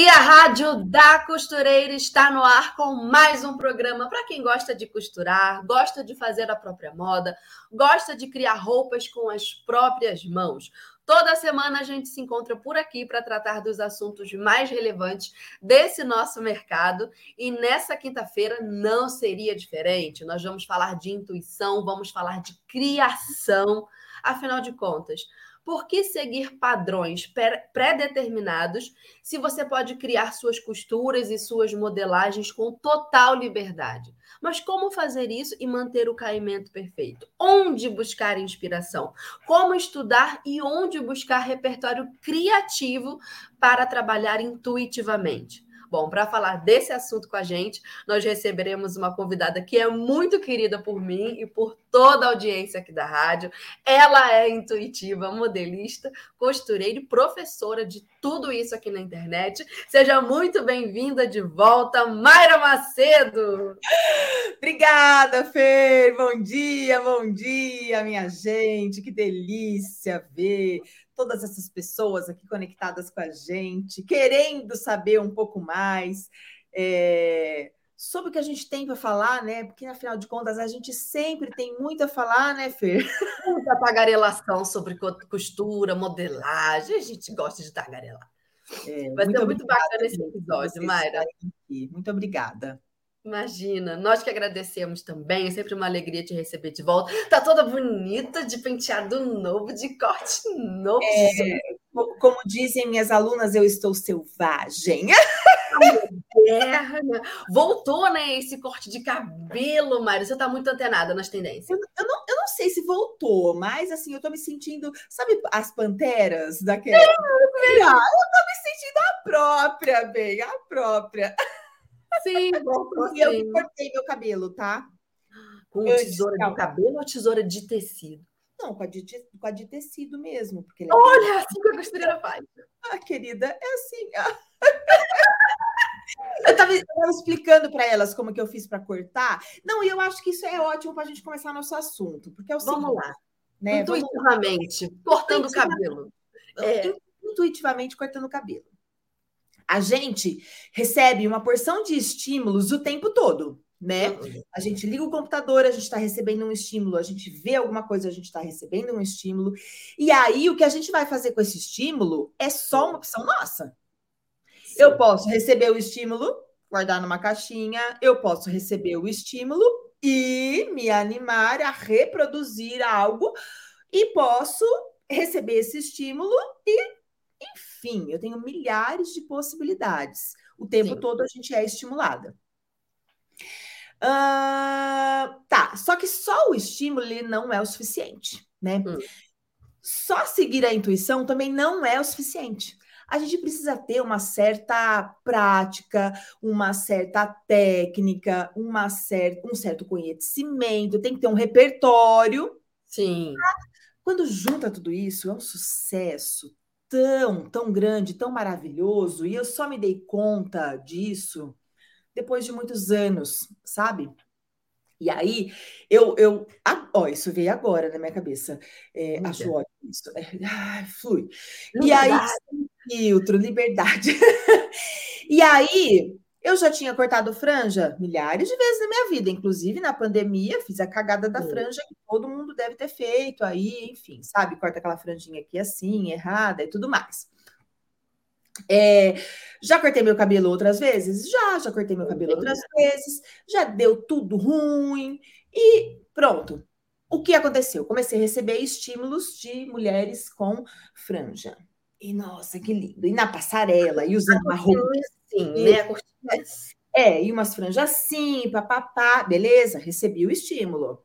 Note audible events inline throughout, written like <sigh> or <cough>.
E a Rádio da Costureira está no ar com mais um programa para quem gosta de costurar, gosta de fazer a própria moda, gosta de criar roupas com as próprias mãos. Toda semana a gente se encontra por aqui para tratar dos assuntos mais relevantes desse nosso mercado. E nessa quinta-feira não seria diferente. Nós vamos falar de intuição, vamos falar de criação. Afinal de contas, por que seguir padrões pré-determinados se você pode criar suas costuras e suas modelagens com total liberdade? Mas como fazer isso e manter o caimento perfeito? Onde buscar inspiração? Como estudar e onde buscar repertório criativo para trabalhar intuitivamente? Bom, para falar desse assunto com a gente, nós receberemos uma convidada que é muito querida por mim e por toda a audiência aqui da rádio. Ela é intuitiva, modelista, costureira e professora de tudo isso aqui na internet. Seja muito bem-vinda de volta, Mayra Macedo. Obrigada, Fer. Bom dia, bom dia, minha gente. Que delícia ver todas essas pessoas aqui conectadas com a gente, querendo saber um pouco mais é, sobre o que a gente tem para falar, né? Porque, afinal de contas, a gente sempre tem muito a falar, né, Fer? Muita tagarelação sobre costura, modelagem, a gente gosta de tagarelar. É, Vai ser muito bacana esse episódio, Mayra. Muito obrigada. Imagina, nós que agradecemos também, é sempre uma alegria te receber de volta. Tá toda bonita, de penteado novo, de corte novo. É, como dizem minhas alunas, eu estou selvagem. <laughs> Moderna. Voltou, né, esse corte de cabelo, Mário. Você tá muito antenada nas tendências. Eu, eu, não, eu não sei se voltou, mas assim, eu tô me sentindo, sabe as panteras daquela? É, eu tô me sentindo a própria, bem, a própria. Sim, <laughs> e eu cortei meu cabelo, tá? Com eu tesoura de cabelo ou tesoura de tecido? Não, com a de, com a de tecido mesmo. Porque é Olha, é assim que a costureira faz. Ah, querida, é assim. <laughs> Eu estava explicando para elas como que eu fiz para cortar. Não, e eu acho que isso é ótimo para a gente começar nosso assunto, porque é o Vamos seguinte, lá. Né? Intuitivamente, cortando o cabelo. É. Intuitivamente cortando o cabelo a gente recebe uma porção de estímulos o tempo todo, né? Uhum. A gente liga o computador, a gente está recebendo um estímulo, a gente vê alguma coisa, a gente está recebendo um estímulo. E aí, o que a gente vai fazer com esse estímulo é só uma opção nossa. Eu posso receber o estímulo, guardar numa caixinha, eu posso receber o estímulo e me animar a reproduzir algo, e posso receber esse estímulo e enfim, eu tenho milhares de possibilidades. O tempo Sim. todo a gente é estimulada. Uh, tá, só que só o estímulo não é o suficiente, né? Hum. Só seguir a intuição também não é o suficiente. A gente precisa ter uma certa prática, uma certa técnica, uma cer um certo conhecimento, tem que ter um repertório. Sim. Quando junta tudo isso, é um sucesso tão, tão grande, tão maravilhoso, e eu só me dei conta disso depois de muitos anos, sabe? E aí, eu, eu ah, ó, isso veio agora na minha cabeça. É, acho ótimo isso. É, flui. Liberdade. E aí, filtro, liberdade. <laughs> e aí, eu já tinha cortado franja milhares de vezes na minha vida, inclusive na pandemia, fiz a cagada da franja que todo mundo deve ter feito aí, enfim, sabe? Corta aquela franjinha aqui assim, errada e tudo mais. É, já cortei meu cabelo outras vezes? Já, já cortei meu cabelo outras vezes, já deu tudo ruim e pronto. O que aconteceu? Comecei a receber estímulos de mulheres com franja. E nossa, que lindo! E na passarela, e usando uma roupa assim, né? A é, e umas franjas assim, papapá, beleza, recebi o estímulo.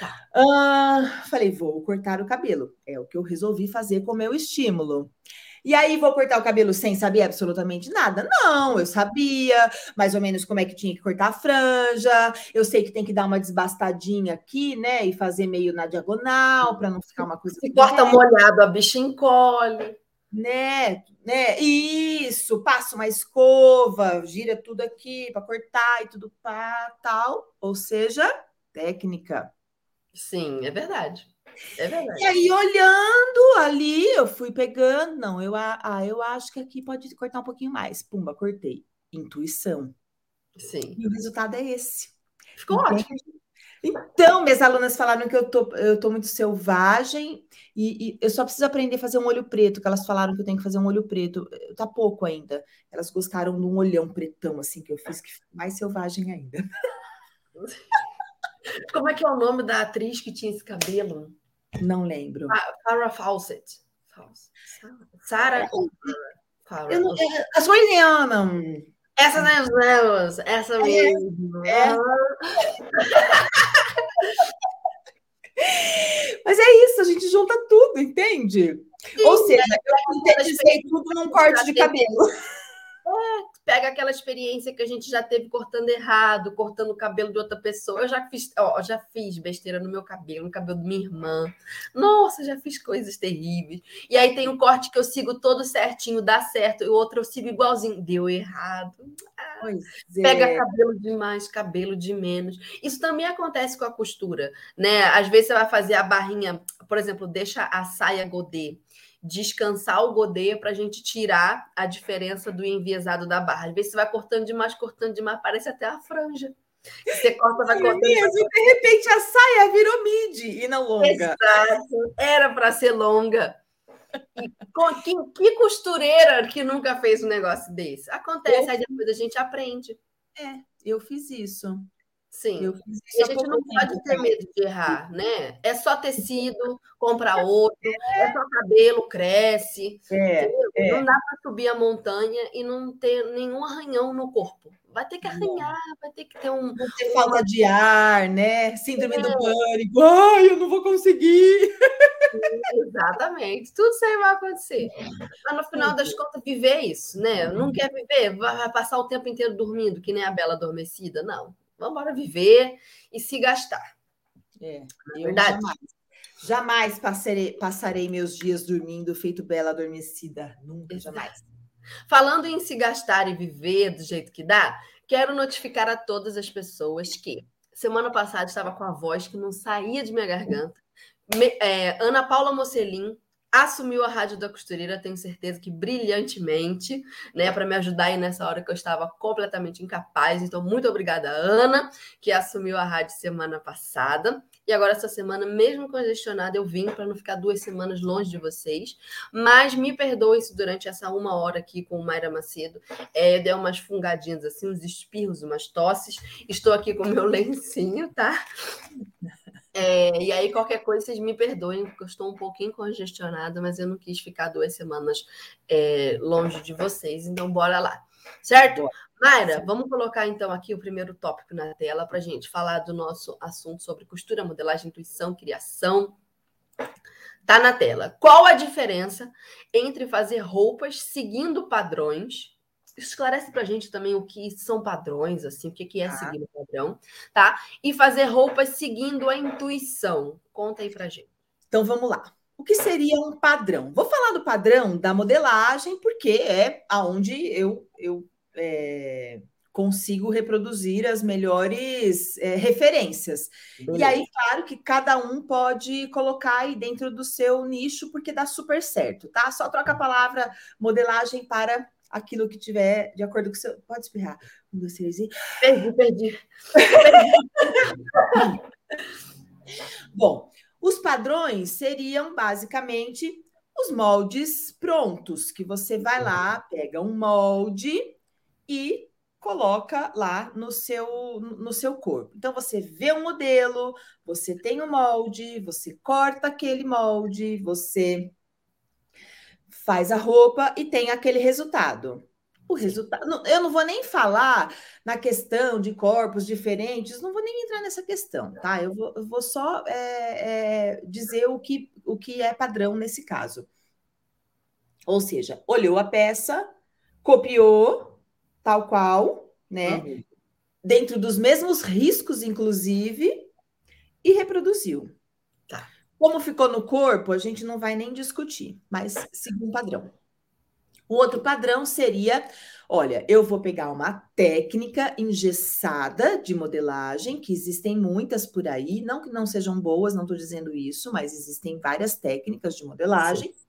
Tá. Ah, falei, vou cortar o cabelo. É o que eu resolvi fazer com o meu estímulo. E aí vou cortar o cabelo sem saber absolutamente nada? Não, eu sabia mais ou menos como é que tinha que cortar a franja. Eu sei que tem que dar uma desbastadinha aqui, né? E fazer meio na diagonal para não ficar uma coisa. Se corta molhado, a bicha encolhe. Né, né? Isso, passa uma escova, gira tudo aqui para cortar e tudo para tal. Ou seja, técnica. Sim, é verdade. É verdade. E aí, olhando ali, eu fui pegando. Não, eu, ah, eu acho que aqui pode cortar um pouquinho mais. Pumba, cortei. Intuição. Sim. E o resultado é esse. Ficou Entende? ótimo. Então, minhas alunas falaram que eu tô, eu tô muito selvagem e, e, eu só preciso aprender a fazer um olho preto, que elas falaram que eu tenho que fazer um olho preto. Tá pouco ainda. Elas gostaram de um olhão pretão, assim, que eu fiz, que mais selvagem ainda. <laughs> Como é que é o nome da atriz que tinha esse cabelo? Não lembro. Farrah Fawcett. Sarah. É. Eu não, é, a. Essa mesmo, essa é, mesmo. É. <laughs> Mas é isso, a gente junta tudo, entende? Sim, Ou seja, eu sintetizei tudo num corte de cabelo. É, pega aquela experiência que a gente já teve cortando errado, cortando o cabelo de outra pessoa. Eu já fiz, ó, já fiz besteira no meu cabelo, no cabelo da minha irmã. Nossa, já fiz coisas terríveis. E aí tem um corte que eu sigo todo certinho, dá certo, e o outro eu sigo igualzinho, deu errado. Ah, pega é. cabelo de mais, cabelo de menos. Isso também acontece com a costura, né? Às vezes você vai fazer a barrinha, por exemplo, deixa a saia godê descansar o godê para a gente tirar a diferença do enviesado da barra. Às vezes você vai cortando demais, cortando demais, parece até a franja. Você corta, vai cortando. Mesmo, de repente a saia virou midi e não longa. Exato, era para ser longa. E, que, que, costureira que nunca fez um negócio desse? Acontece, aí depois a gente aprende. É, eu fiz isso. Sim. e a gente não pode ter medo de errar, né? É só tecido, compra outro, é, é só cabelo, cresce. É, é. Não dá para subir a montanha e não ter nenhum arranhão no corpo. Vai ter que arranhar, vai ter que ter um. Não ter falta de ar, né? Síndrome é. do pânico. Ai, eu não vou conseguir. Exatamente, tudo isso aí vai acontecer. Mas no final das contas, viver isso, né? Não quer viver, vai passar o tempo inteiro dormindo, que nem a Bela Adormecida, não. Vamos embora viver e se gastar. É, é eu Verdade? jamais, jamais passarei, passarei meus dias dormindo feito bela adormecida. Nunca, Exato. jamais. Falando em se gastar e viver do jeito que dá, quero notificar a todas as pessoas que semana passada estava com a voz que não saía de minha garganta. Me, é, Ana Paula Mocelin assumiu a Rádio da Costureira, tenho certeza que brilhantemente, né, para me ajudar aí nessa hora que eu estava completamente incapaz. Então, muito obrigada, Ana, que assumiu a rádio semana passada. E agora, essa semana, mesmo congestionada, eu vim para não ficar duas semanas longe de vocês. Mas me perdoe se durante essa uma hora aqui com o Mayra Macedo é, eu dei umas fungadinhas assim, uns espirros, umas tosses. Estou aqui com o meu <laughs> lencinho, tá? É, e aí, qualquer coisa, vocês me perdoem, porque eu estou um pouquinho congestionada, mas eu não quis ficar duas semanas é, longe de vocês, então bora lá. Certo? Mayra, vamos colocar então aqui o primeiro tópico na tela para a gente falar do nosso assunto sobre costura, modelagem, intuição, criação. Tá na tela. Qual a diferença entre fazer roupas seguindo padrões esclarece para a gente também o que são padrões, assim, o que é seguir o padrão, tá? E fazer roupas seguindo a intuição. Conta aí para gente. Então vamos lá. O que seria um padrão? Vou falar do padrão da modelagem, porque é aonde eu, eu é, consigo reproduzir as melhores é, referências. Beleza. E aí, claro que cada um pode colocar aí dentro do seu nicho, porque dá super certo, tá? Só troca a palavra modelagem para aquilo que tiver de acordo com o seu. Pode espirrar. Um, dois, três e. Perdi, perdi. <laughs> Bom, os padrões seriam basicamente os moldes prontos, que você vai lá, pega um molde e coloca lá no seu no seu corpo. Então você vê o um modelo, você tem o um molde, você corta aquele molde, você faz a roupa e tem aquele resultado. O resultado. Eu não vou nem falar na questão de corpos diferentes, não vou nem entrar nessa questão, tá? Eu vou, eu vou só é, é, dizer o que, o que é padrão nesse caso. Ou seja, olhou a peça, copiou, tal qual, né? Uhum. Dentro dos mesmos riscos, inclusive, e reproduziu. Como ficou no corpo, a gente não vai nem discutir, mas segundo um padrão. O outro padrão seria: olha, eu vou pegar uma técnica engessada de modelagem, que existem muitas por aí, não que não sejam boas, não estou dizendo isso, mas existem várias técnicas de modelagem. Sim.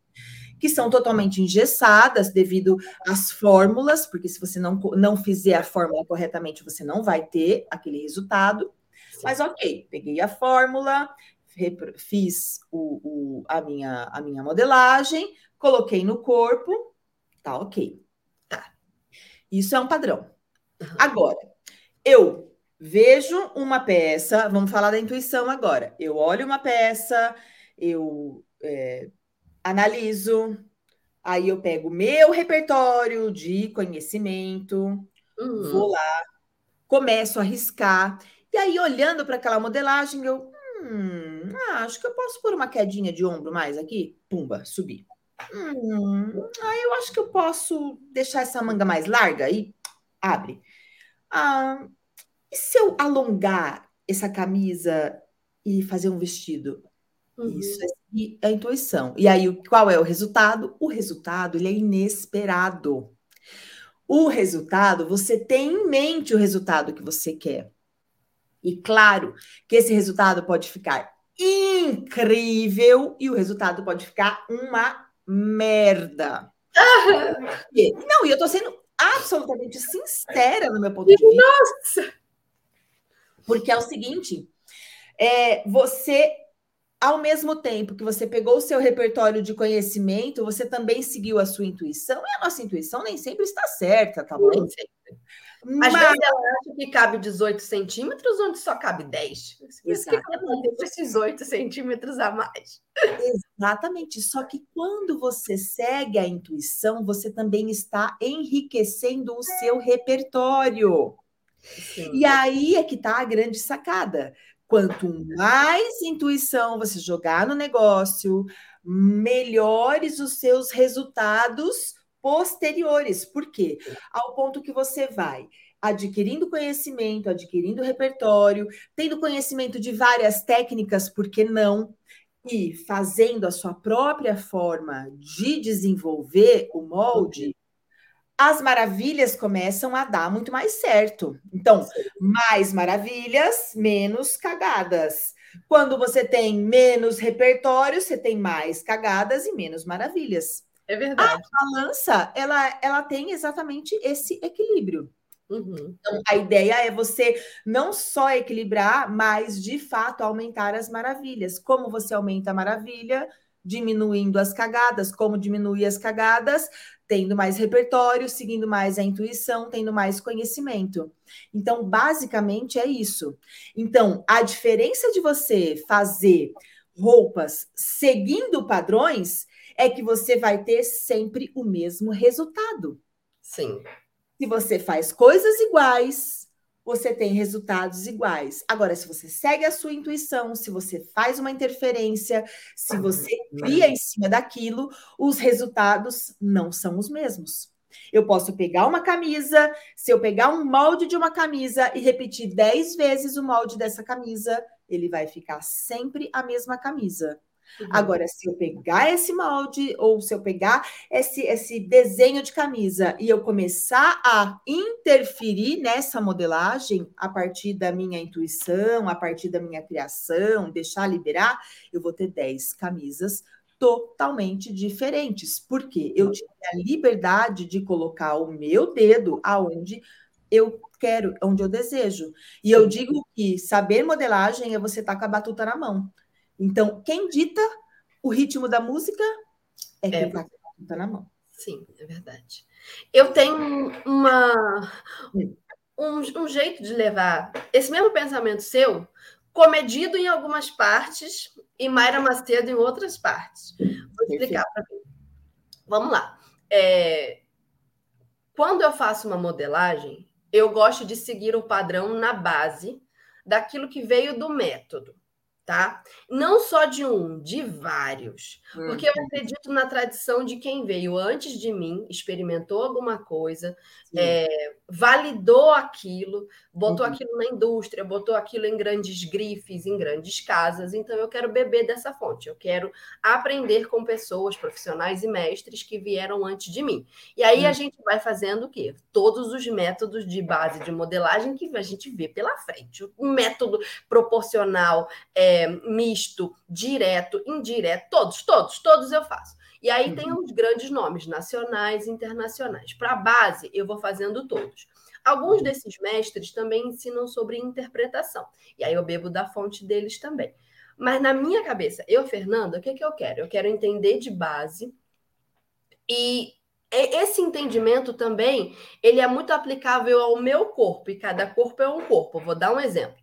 Que são totalmente engessadas devido às fórmulas, porque se você não, não fizer a fórmula corretamente, você não vai ter aquele resultado. Sim. Mas ok, peguei a fórmula, fiz o, o, a, minha, a minha modelagem, coloquei no corpo, Tá ok. Tá. Isso é um padrão. Agora, eu vejo uma peça, vamos falar da intuição agora. Eu olho uma peça, eu é, analiso, aí eu pego meu repertório de conhecimento, uhum. vou lá, começo a riscar, e aí olhando para aquela modelagem, eu hum, ah, acho que eu posso pôr uma quedinha de ombro mais aqui, pumba, subir. Hum, ah, eu acho que eu posso deixar essa manga mais larga e abre. Ah, e se eu alongar essa camisa e fazer um vestido? Uhum. Isso é a intuição. E aí, qual é o resultado? O resultado ele é inesperado. O resultado, você tem em mente o resultado que você quer. E claro que esse resultado pode ficar incrível e o resultado pode ficar uma merda. Não, e eu tô sendo absolutamente sincera no meu ponto de vista. Nossa! Porque é o seguinte: é, você, ao mesmo tempo que você pegou o seu repertório de conhecimento, você também seguiu a sua intuição, e a nossa intuição nem sempre está certa, tá bom? Nem sempre. Mas... Às vezes ela acha que cabe 18 centímetros, onde só cabe 10. Isso que ela tem esses 8 centímetros a mais. Exatamente. Só que quando você segue a intuição, você também está enriquecendo o seu repertório. Sim. E aí é que está a grande sacada. Quanto mais intuição você jogar no negócio, melhores os seus resultados posteriores. Por quê? Ao ponto que você vai adquirindo conhecimento, adquirindo repertório, tendo conhecimento de várias técnicas, por que não? E fazendo a sua própria forma de desenvolver o molde, as maravilhas começam a dar muito mais certo. Então, mais maravilhas, menos cagadas. Quando você tem menos repertório, você tem mais cagadas e menos maravilhas. É verdade. A balança, ela, ela tem exatamente esse equilíbrio. Uhum. Então, a ideia é você não só equilibrar, mas de fato aumentar as maravilhas. Como você aumenta a maravilha? Diminuindo as cagadas. Como diminuir as cagadas? Tendo mais repertório, seguindo mais a intuição, tendo mais conhecimento. Então, basicamente é isso. Então, a diferença de você fazer roupas seguindo padrões é que você vai ter sempre o mesmo resultado. Sim. Se você faz coisas iguais, você tem resultados iguais. Agora, se você segue a sua intuição, se você faz uma interferência, se você cria em cima daquilo, os resultados não são os mesmos. Eu posso pegar uma camisa, se eu pegar um molde de uma camisa e repetir 10 vezes o molde dessa camisa, ele vai ficar sempre a mesma camisa. Uhum. Agora, se eu pegar esse molde, ou se eu pegar esse, esse desenho de camisa e eu começar a interferir nessa modelagem a partir da minha intuição, a partir da minha criação, deixar liberar, eu vou ter 10 camisas totalmente diferentes, porque eu tive a liberdade de colocar o meu dedo aonde eu quero, onde eu desejo. E eu digo que saber modelagem é você estar tá com a batuta na mão. Então, quem dita o ritmo da música é quem está é. Tá na mão. Sim, é verdade. Eu tenho uma, um, um jeito de levar esse mesmo pensamento seu, comedido em algumas partes e Mayra Macedo em outras partes. Vou explicar para mim. Vamos lá. É, quando eu faço uma modelagem, eu gosto de seguir o padrão na base daquilo que veio do método tá? Não só de um, de vários. Porque eu uhum. acredito na tradição de quem veio antes de mim, experimentou alguma coisa, é, validou aquilo, botou uhum. aquilo na indústria, botou aquilo em grandes grifes, em grandes casas. Então, eu quero beber dessa fonte, eu quero aprender com pessoas, profissionais e mestres que vieram antes de mim. E aí uhum. a gente vai fazendo o quê? Todos os métodos de base de modelagem que a gente vê pela frente. O método proporcional. É, misto, direto, indireto, todos, todos, todos eu faço. E aí uhum. tem os grandes nomes, nacionais e internacionais. Para a base, eu vou fazendo todos. Alguns uhum. desses mestres também ensinam sobre interpretação. E aí eu bebo da fonte deles também. Mas na minha cabeça, eu, Fernanda, o que, que eu quero? Eu quero entender de base. E esse entendimento também, ele é muito aplicável ao meu corpo. E cada corpo é um corpo. vou dar um exemplo.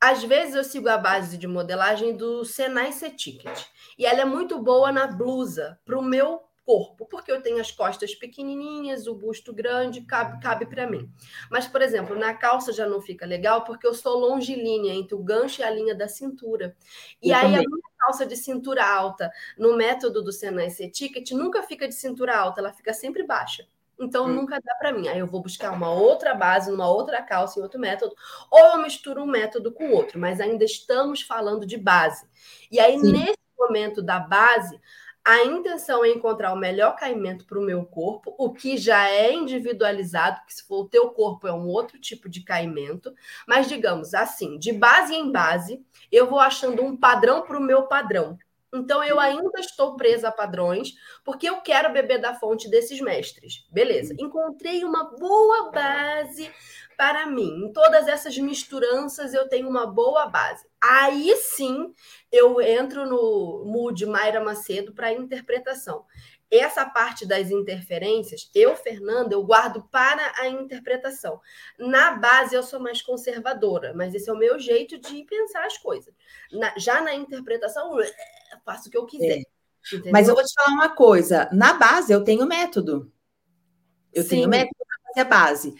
Às vezes eu sigo a base de modelagem do Senai C-Ticket. E ela é muito boa na blusa, para o meu corpo, porque eu tenho as costas pequenininhas, o busto grande, cabe, cabe para mim. Mas, por exemplo, na calça já não fica legal, porque eu sou longilínea entre o gancho e a linha da cintura. E eu aí também. a minha calça de cintura alta, no método do Senai C-Ticket, nunca fica de cintura alta, ela fica sempre baixa. Então hum. nunca dá para mim. Aí eu vou buscar uma outra base, uma outra calça, em outro método, ou eu misturo um método com outro, mas ainda estamos falando de base. E aí, Sim. nesse momento da base, a intenção é encontrar o melhor caimento para o meu corpo, o que já é individualizado, porque se for o teu corpo é um outro tipo de caimento, mas digamos assim, de base em base, eu vou achando um padrão para o meu padrão. Então eu ainda estou presa a padrões, porque eu quero beber da fonte desses mestres. Beleza. Encontrei uma boa base para mim. Em todas essas misturanças eu tenho uma boa base. Aí sim eu entro no mood Mayra Macedo para interpretação. Essa parte das interferências, eu, Fernanda, eu guardo para a interpretação. Na base, eu sou mais conservadora, mas esse é o meu jeito de pensar as coisas. Na, já na interpretação, faço o que eu quiser. É. Mas eu vou te falar uma coisa: na base, eu tenho método. Eu Sim. tenho método para fazer a base.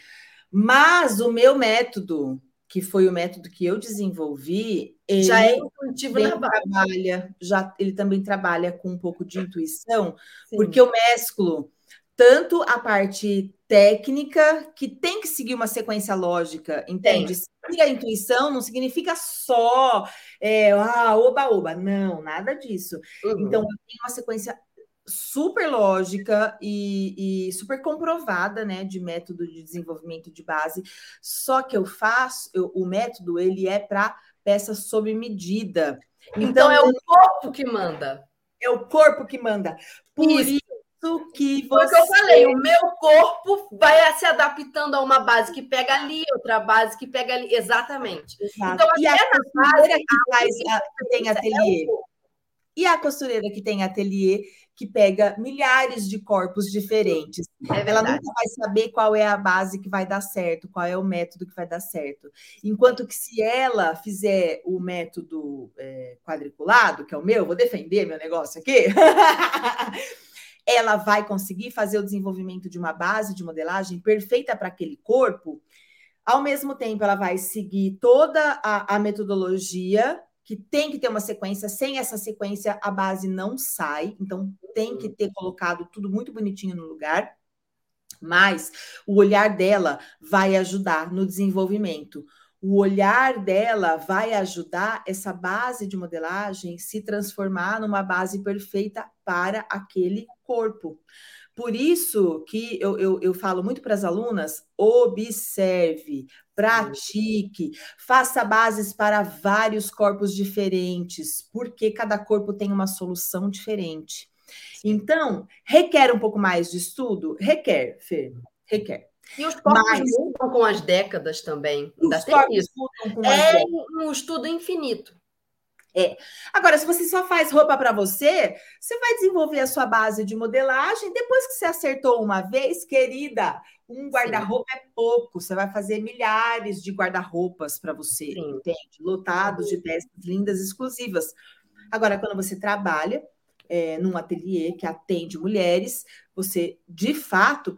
Mas o meu método, que foi o método que eu desenvolvi, ele já é intuitivo na base. trabalha, já ele também trabalha com um pouco de intuição, Sim. porque eu mesclo tanto a parte técnica, que tem que seguir uma sequência lógica, entende? Seguir a intuição não significa só é, ah, oba-oba, não, nada disso. Uhum. Então, tenho uma sequência super lógica e, e, super comprovada, né, de método de desenvolvimento de base. Só que eu faço, eu, o método ele é para peça sob medida. Então, então é o corpo que manda. É o corpo que manda. Por isso, isso que você. Foi o que eu falei, o meu corpo vai se adaptando a uma base que pega ali, outra base que pega ali. Exatamente. Exato. Então, e a costureira que, faz, a, que tem ateliê. É e a costureira que tem ateliê que pega milhares de corpos diferentes. É ela nunca vai saber qual é a base que vai dar certo, qual é o método que vai dar certo. Enquanto que se ela fizer o método é, quadriculado, que é o meu, vou defender meu negócio aqui. <laughs> ela vai conseguir fazer o desenvolvimento de uma base de modelagem perfeita para aquele corpo. Ao mesmo tempo, ela vai seguir toda a, a, metodologia, que tem que ter uma sequência. Sem essa sequência, a base não sai. Então, tem que ter colocado tudo muito bonitinho no lugar. Mas o olhar dela vai ajudar no desenvolvimento o olhar dela vai ajudar essa base de modelagem se transformar numa base perfeita para aquele corpo. Por isso que eu, eu, eu falo muito para as alunas: observe, pratique, faça bases para vários corpos diferentes, porque cada corpo tem uma solução diferente. Então, requer um pouco mais de estudo? Requer, Fê, requer. E os corpos Mas, mudam com as décadas também. Ainda tem isso. é um estudo infinito. É. Agora, se você só faz roupa para você, você vai desenvolver a sua base de modelagem. Depois que você acertou uma vez, querida, um guarda-roupa é pouco. Você vai fazer milhares de guarda-roupas para você, Sim. entende? Lotados de peças lindas, exclusivas. Agora, quando você trabalha, é, num ateliê que atende mulheres, você de fato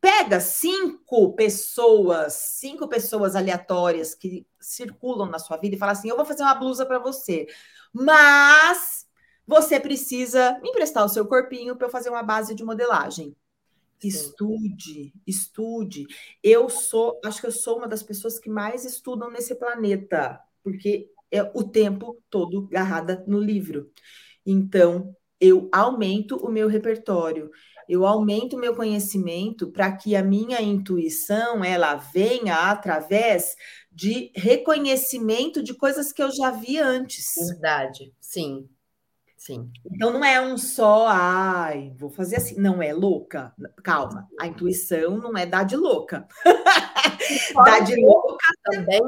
pega cinco pessoas, cinco pessoas aleatórias que circulam na sua vida e fala assim: eu vou fazer uma blusa para você, mas você precisa me emprestar o seu corpinho para eu fazer uma base de modelagem. Estude, estude. Eu sou, acho que eu sou uma das pessoas que mais estudam nesse planeta, porque é o tempo todo agarrada no livro. Então, eu aumento o meu repertório, eu aumento o meu conhecimento para que a minha intuição ela venha através de reconhecimento de coisas que eu já vi antes. Verdade, sim. Sim. Então não é um só, ai, vou fazer assim. Não é louca. Calma, a intuição não é dar de louca. <laughs> dar de louca <laughs> também.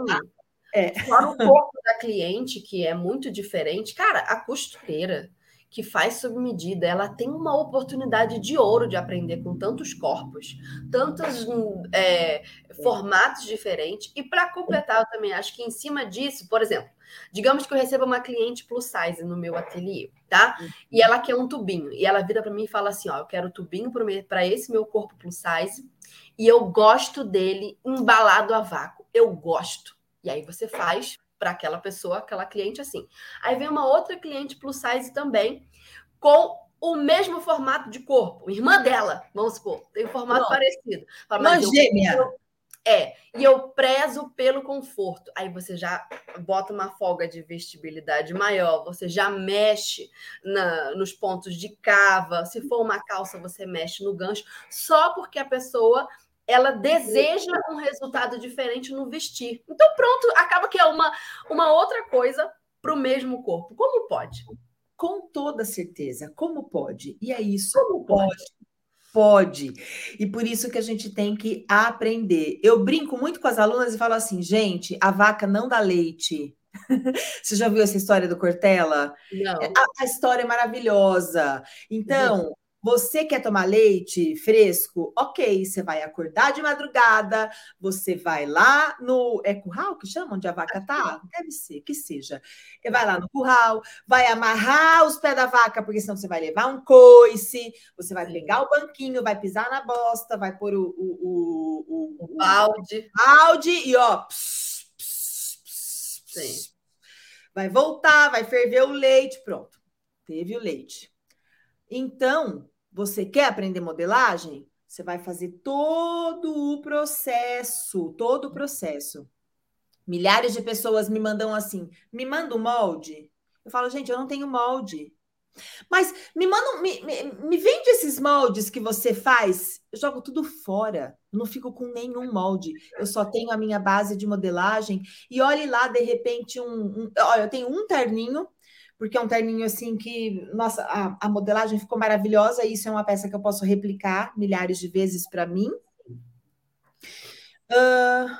É. Fora o corpo da cliente, que é muito diferente. Cara, a costureira que faz sob medida, ela tem uma oportunidade de ouro de aprender com tantos corpos, tantos é, formatos diferentes. E para completar, eu também acho que em cima disso, por exemplo, digamos que eu receba uma cliente plus size no meu ateliê, tá? E ela quer um tubinho. E ela vira para mim e fala assim: ó, eu quero tubinho para esse meu corpo plus size e eu gosto dele embalado a vácuo. Eu gosto. E aí você faz para aquela pessoa, aquela cliente assim. Aí vem uma outra cliente plus size também, com o mesmo formato de corpo, irmã dela, vamos supor, tem um formato parecido. Fala, gêmea. Eu, é, e eu prezo pelo conforto. Aí você já bota uma folga de vestibilidade maior, você já mexe na, nos pontos de cava. Se for uma calça, você mexe no gancho, só porque a pessoa ela deseja um resultado diferente no vestir. Então, pronto, acaba que é uma, uma outra coisa para o mesmo corpo. Como pode? Com toda certeza. Como pode? E é isso. Como pode? Pode. E por isso que a gente tem que aprender. Eu brinco muito com as alunas e falo assim, gente, a vaca não dá leite. <laughs> Você já viu essa história do Cortella? Não. A, a história é maravilhosa. Então, você quer tomar leite fresco? Ok, você vai acordar de madrugada, você vai lá no. É curral que chama? Onde a vaca tá? Deve ser, que seja. Vai lá no curral, vai amarrar os pés da vaca, porque senão você vai levar um coice, você vai pegar o banquinho, vai pisar na bosta, vai pôr o, o, o, o, balde. balde e ó. Pss, pss, pss, vai voltar, vai ferver o leite, pronto. Teve o leite. Então, você quer aprender modelagem? Você vai fazer todo o processo, todo o processo. Milhares de pessoas me mandam assim: me manda um molde. Eu falo, gente, eu não tenho molde. Mas me manda, me, me, me vende esses moldes que você faz. Eu jogo tudo fora. Não fico com nenhum molde. Eu só tenho a minha base de modelagem. E olhe lá, de repente, um. um olha, eu tenho um terninho porque é um terninho assim que, nossa, a, a modelagem ficou maravilhosa. Isso é uma peça que eu posso replicar milhares de vezes para mim. Uh,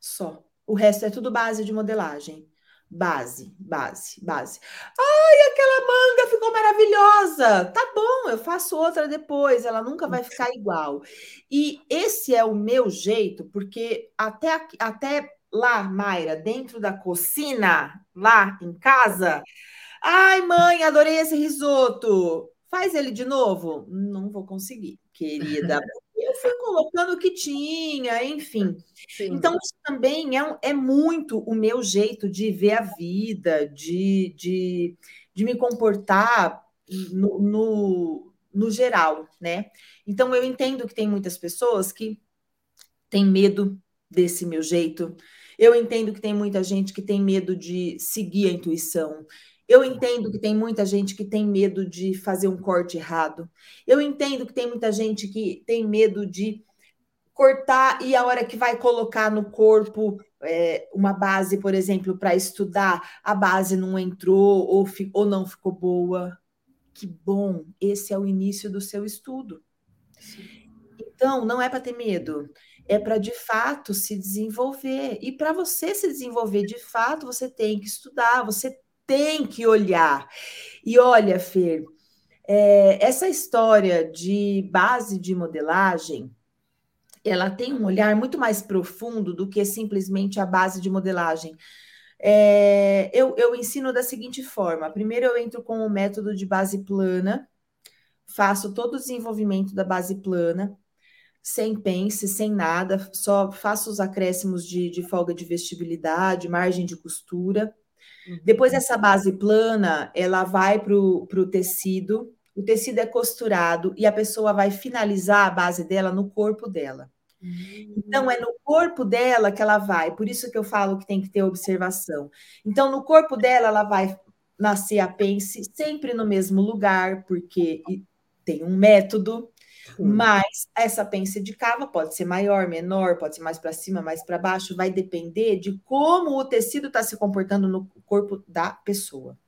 só. O resto é tudo base de modelagem. Base, base, base. Ai, aquela manga ficou maravilhosa. Tá bom, eu faço outra depois, ela nunca vai ficar igual. E esse é o meu jeito, porque até, até lá, Mayra, dentro da cocina, lá em casa. Ai, mãe, adorei esse risoto. Faz ele de novo? Não vou conseguir, querida. <laughs> Eu fui colocando o que tinha, enfim. Sim. Então, isso também é, é muito o meu jeito de ver a vida, de, de, de me comportar no, no, no geral, né? Então, eu entendo que tem muitas pessoas que têm medo desse meu jeito, eu entendo que tem muita gente que tem medo de seguir a intuição. Eu entendo que tem muita gente que tem medo de fazer um corte errado. Eu entendo que tem muita gente que tem medo de cortar e a hora que vai colocar no corpo é, uma base, por exemplo, para estudar, a base não entrou ou, ou não ficou boa. Que bom, esse é o início do seu estudo. Então, não é para ter medo é para de fato se desenvolver. E para você se desenvolver de fato, você tem que estudar, você tem que olhar. E olha, Fer, é, essa história de base de modelagem, ela tem um olhar muito mais profundo do que simplesmente a base de modelagem. É, eu, eu ensino da seguinte forma: primeiro eu entro com o método de base plana, faço todo o desenvolvimento da base plana, sem pence, sem nada, só faço os acréscimos de, de folga de vestibilidade, margem de costura. Uhum. Depois dessa base plana, ela vai para o tecido, o tecido é costurado e a pessoa vai finalizar a base dela no corpo dela. Então, é no corpo dela que ela vai, por isso que eu falo que tem que ter observação. Então, no corpo dela, ela vai nascer a pence sempre no mesmo lugar, porque tem um método, mas essa pence de cava pode ser maior, menor, pode ser mais para cima, mais para baixo, vai depender de como o tecido está se comportando no corpo da pessoa.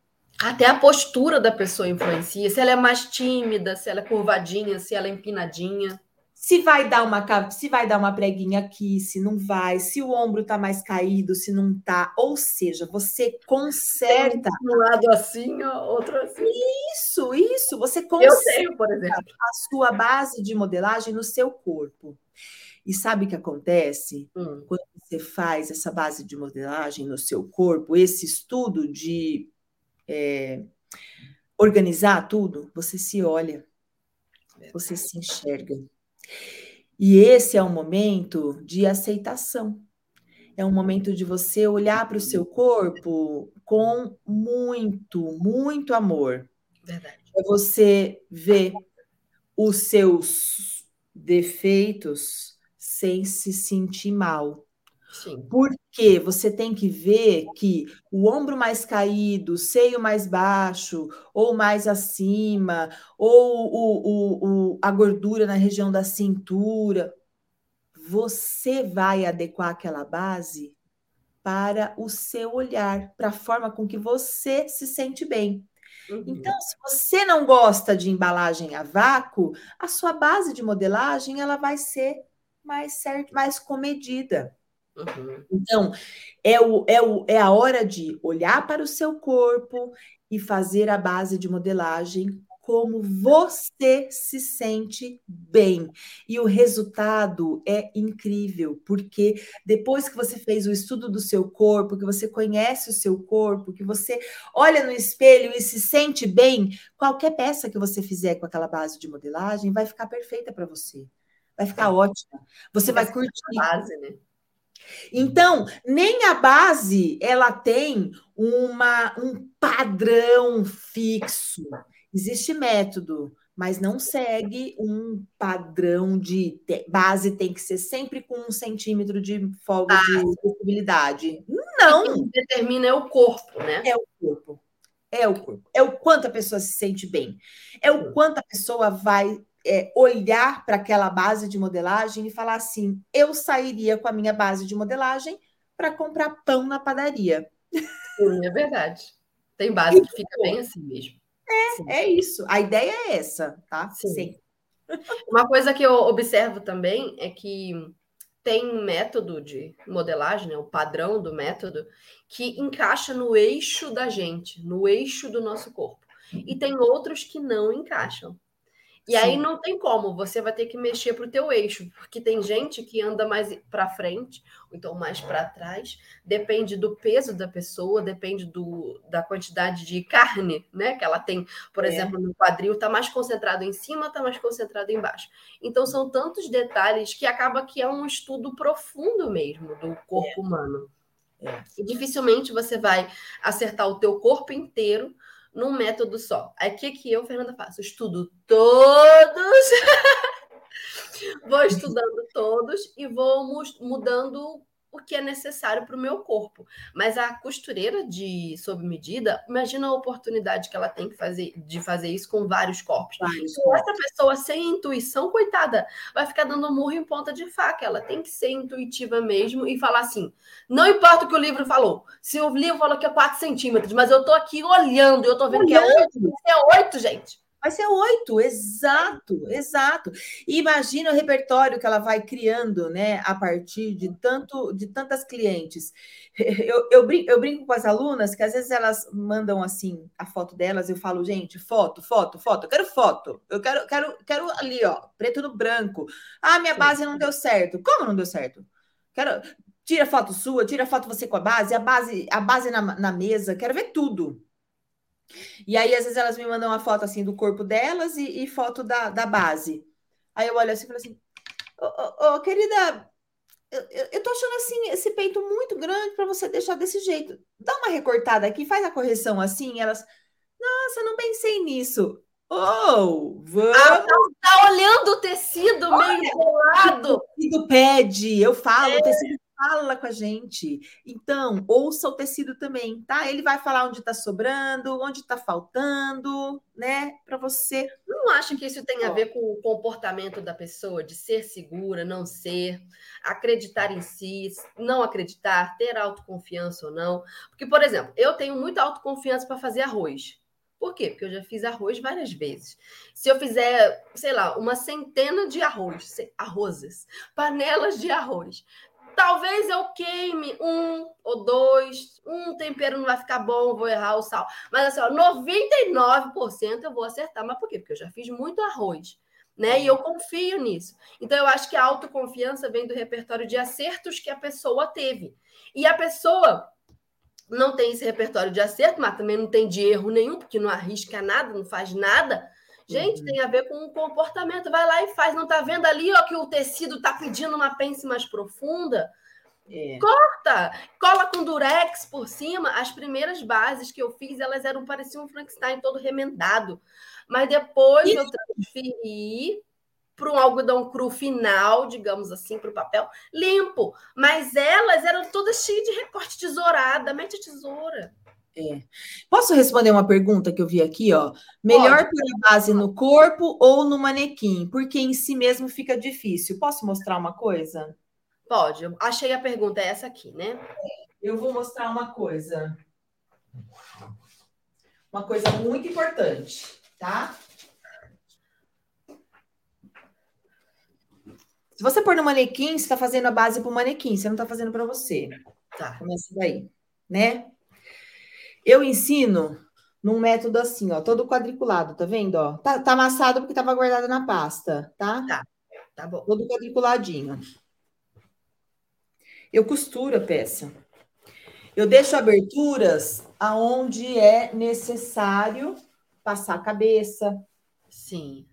Até a postura da pessoa influencia, se ela é mais tímida, se ela é curvadinha, se ela é empinadinha se vai dar uma se vai dar uma preguinha aqui, se não vai, se o ombro tá mais caído, se não tá, ou seja, você conserta um lado assim, outro assim. Isso, isso, você conserta Eu tenho, por exemplo, a sua base de modelagem no seu corpo. E sabe o que acontece? Hum. Quando você faz essa base de modelagem no seu corpo, esse estudo de é, organizar tudo, você se olha, você se enxerga. E esse é um momento de aceitação. É um momento de você olhar para o seu corpo com muito, muito amor. Verdade. É você ver os seus defeitos sem se sentir mal. Sim. Porque você tem que ver que o ombro mais caído, o seio mais baixo, ou mais acima, ou o, o, o, a gordura na região da cintura, você vai adequar aquela base para o seu olhar, para a forma com que você se sente bem. Uhum. Então, se você não gosta de embalagem a vácuo, a sua base de modelagem ela vai ser mais certo, mais comedida. Uhum. Então, é, o, é, o, é a hora de olhar para o seu corpo e fazer a base de modelagem como você se sente bem. E o resultado é incrível, porque depois que você fez o estudo do seu corpo, que você conhece o seu corpo, que você olha no espelho e se sente bem, qualquer peça que você fizer com aquela base de modelagem vai ficar perfeita para você. Vai ficar ótima. Você vai curtir. Base, né? Então, nem a base ela tem uma, um padrão fixo. Existe método, mas não segue um padrão de base tem que ser sempre com um centímetro de folga ah, de possibilidade. Não. Quem determina é o corpo, né? É o corpo. É o corpo. É o quanto a pessoa se sente bem. É o quanto a pessoa vai é, olhar para aquela base de modelagem e falar assim: eu sairia com a minha base de modelagem para comprar pão na padaria. Sim, é verdade. Tem base que fica bem assim mesmo. É, é isso. A ideia é essa, tá? Sim. Sim. <laughs> Uma coisa que eu observo também é que tem um método de modelagem, né, o padrão do método, que encaixa no eixo da gente, no eixo do nosso corpo. E tem outros que não encaixam. E Sim. aí não tem como, você vai ter que mexer para o teu eixo, porque tem gente que anda mais para frente, ou então mais para trás, depende do peso da pessoa, depende do, da quantidade de carne, né, que ela tem, por é. exemplo, no quadril, está mais concentrado em cima, está mais concentrado embaixo. Então são tantos detalhes que acaba que é um estudo profundo mesmo do corpo é. humano. É. E dificilmente você vai acertar o teu corpo inteiro num método só. Aí o que, que eu, Fernanda, faço? Estudo todos, <laughs> vou estudando todos e vou mudando o que é necessário para o meu corpo. Mas a costureira de sob medida, imagina a oportunidade que ela tem que fazer de fazer isso com vários corpos. Vários então, corpos. Essa pessoa sem intuição, coitada, vai ficar dando murro em ponta de faca. Ela tem que ser intuitiva mesmo e falar assim: não importa o que o livro falou. Se o livro falou que é 4 centímetros, mas eu estou aqui olhando, eu estou vendo olhando. que é 8, é 8, gente. Vai ser oito, exato, exato. E imagina o repertório que ela vai criando, né, a partir de tanto de tantas clientes. <laughs> Eu, eu, brinco, eu brinco com as alunas que às vezes elas mandam assim a foto delas, eu falo, gente, foto, foto, foto, eu quero foto, eu quero, quero, quero ali, ó, preto no branco. Ah, minha base não deu certo. Como não deu certo? Quero Tira foto sua, tira foto você com a base, a base, a base na, na mesa, quero ver tudo. E aí, às vezes, elas me mandam uma foto assim do corpo delas e, e foto da, da base. Aí eu olho assim e falo assim: Ô, oh, oh, querida, eu, eu, tô achando assim esse peito muito grande para você deixar desse jeito. Dá uma recortada aqui, faz a correção assim. Elas, nossa, não pensei nisso. Oh, vamos. Ah, tá, olhando o tecido Olha, meio bolado. O tecido pede, eu falo, é. o tecido fala com a gente. Então, ouça o tecido também, tá? Ele vai falar onde está sobrando, onde está faltando, né? Para você. Não acha que isso tem a ver com o comportamento da pessoa, de ser segura, não ser, acreditar em si, não acreditar, ter autoconfiança ou não? Porque, por exemplo, eu tenho muita autoconfiança para fazer arroz. Por quê? Porque eu já fiz arroz várias vezes. Se eu fizer, sei lá, uma centena de arroz, arrozes, panelas de arroz, Talvez eu queime um ou dois, um tempero não vai ficar bom, vou errar o sal. Mas assim, ó, 99% eu vou acertar. Mas por quê? Porque eu já fiz muito arroz, né? E eu confio nisso. Então eu acho que a autoconfiança vem do repertório de acertos que a pessoa teve. E a pessoa não tem esse repertório de acerto, mas também não tem de erro nenhum, porque não arrisca nada, não faz nada. Gente, uhum. tem a ver com o comportamento. Vai lá e faz. Não tá vendo ali ó, que o tecido tá pedindo uma pence mais profunda? É. Corta! Cola com durex por cima. As primeiras bases que eu fiz, elas eram pareciam um Frankenstein todo remendado. Mas depois Isso. eu transferi para um algodão cru final, digamos assim, para o papel, limpo. Mas elas eram todas cheias de recorte tesourada. Mete a tesoura. É. Posso responder uma pergunta que eu vi aqui, ó? Melhor pôr a base no corpo ou no manequim? Porque em si mesmo fica difícil. Posso mostrar uma coisa? Pode. Eu achei a pergunta é essa aqui, né? Eu vou mostrar uma coisa. Uma coisa muito importante, tá? Se você pôr no manequim, você está fazendo a base para o manequim, você não está fazendo para você. Tá. Começa daí, né? Eu ensino num método assim, ó, todo quadriculado, tá vendo? Ó? Tá, tá amassado porque estava guardado na pasta, tá? Tá, tá bom. Todo quadriculadinho. Eu costuro a peça. Eu deixo aberturas aonde é necessário passar a cabeça. Sim.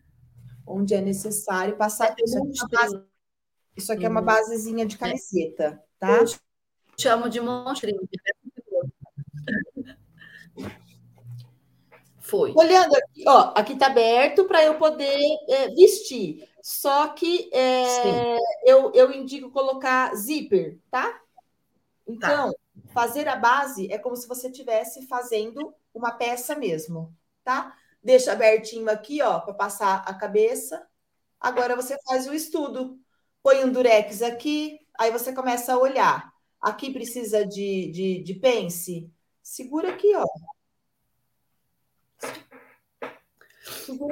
Onde é necessário passar. Isso aqui, é base... Isso aqui é uma basezinha de camiseta, tá? Eu chamo de monstrinho. Foi. Olhando aqui, ó, aqui tá aberto para eu poder é, vestir. Só que é, eu, eu indico colocar zíper, tá? Então, tá. fazer a base é como se você estivesse fazendo uma peça mesmo, tá? Deixa abertinho aqui, ó, para passar a cabeça. Agora você faz o estudo. Põe um durex aqui, aí você começa a olhar. Aqui precisa de, de, de pence? Segura aqui, ó. Segura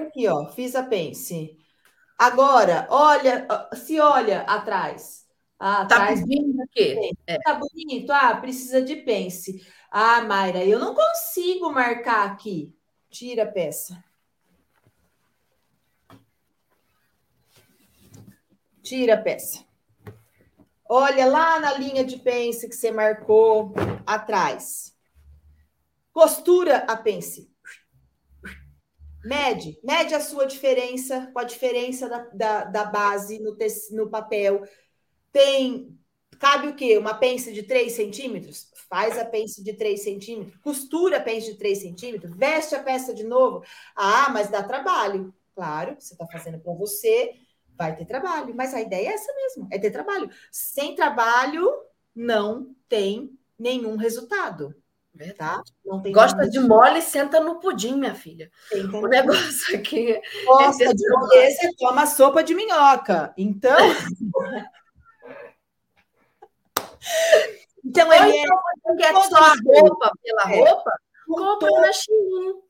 aqui, ó. Fiz a pence. Agora, olha, se olha atrás. Ah, tá atrás. bonito aqui. É. Tá bonito. Ah, precisa de pence. Ah, Mayra, eu não consigo marcar aqui. Tira a peça. Tira a peça. Olha lá na linha de pence que você marcou atrás. Costura a pence. Mede, mede a sua diferença com a diferença da, da, da base no, no papel. Tem, cabe o quê? Uma pence de 3 centímetros? Faz a pence de 3 centímetros, costura a pence de 3 centímetros, veste a peça de novo. Ah, mas dá trabalho. Claro, você está fazendo para você, vai ter trabalho. Mas a ideia é essa mesmo, é ter trabalho. Sem trabalho, não tem nenhum resultado. Tá? Gosta de mole, senta no pudim, minha filha. O negócio aqui. É Gosta é de mole, você toma sopa de minhoca. Então. <laughs> então, ele é. Então, quer só a roupa pela é. roupa? Compra na Shein.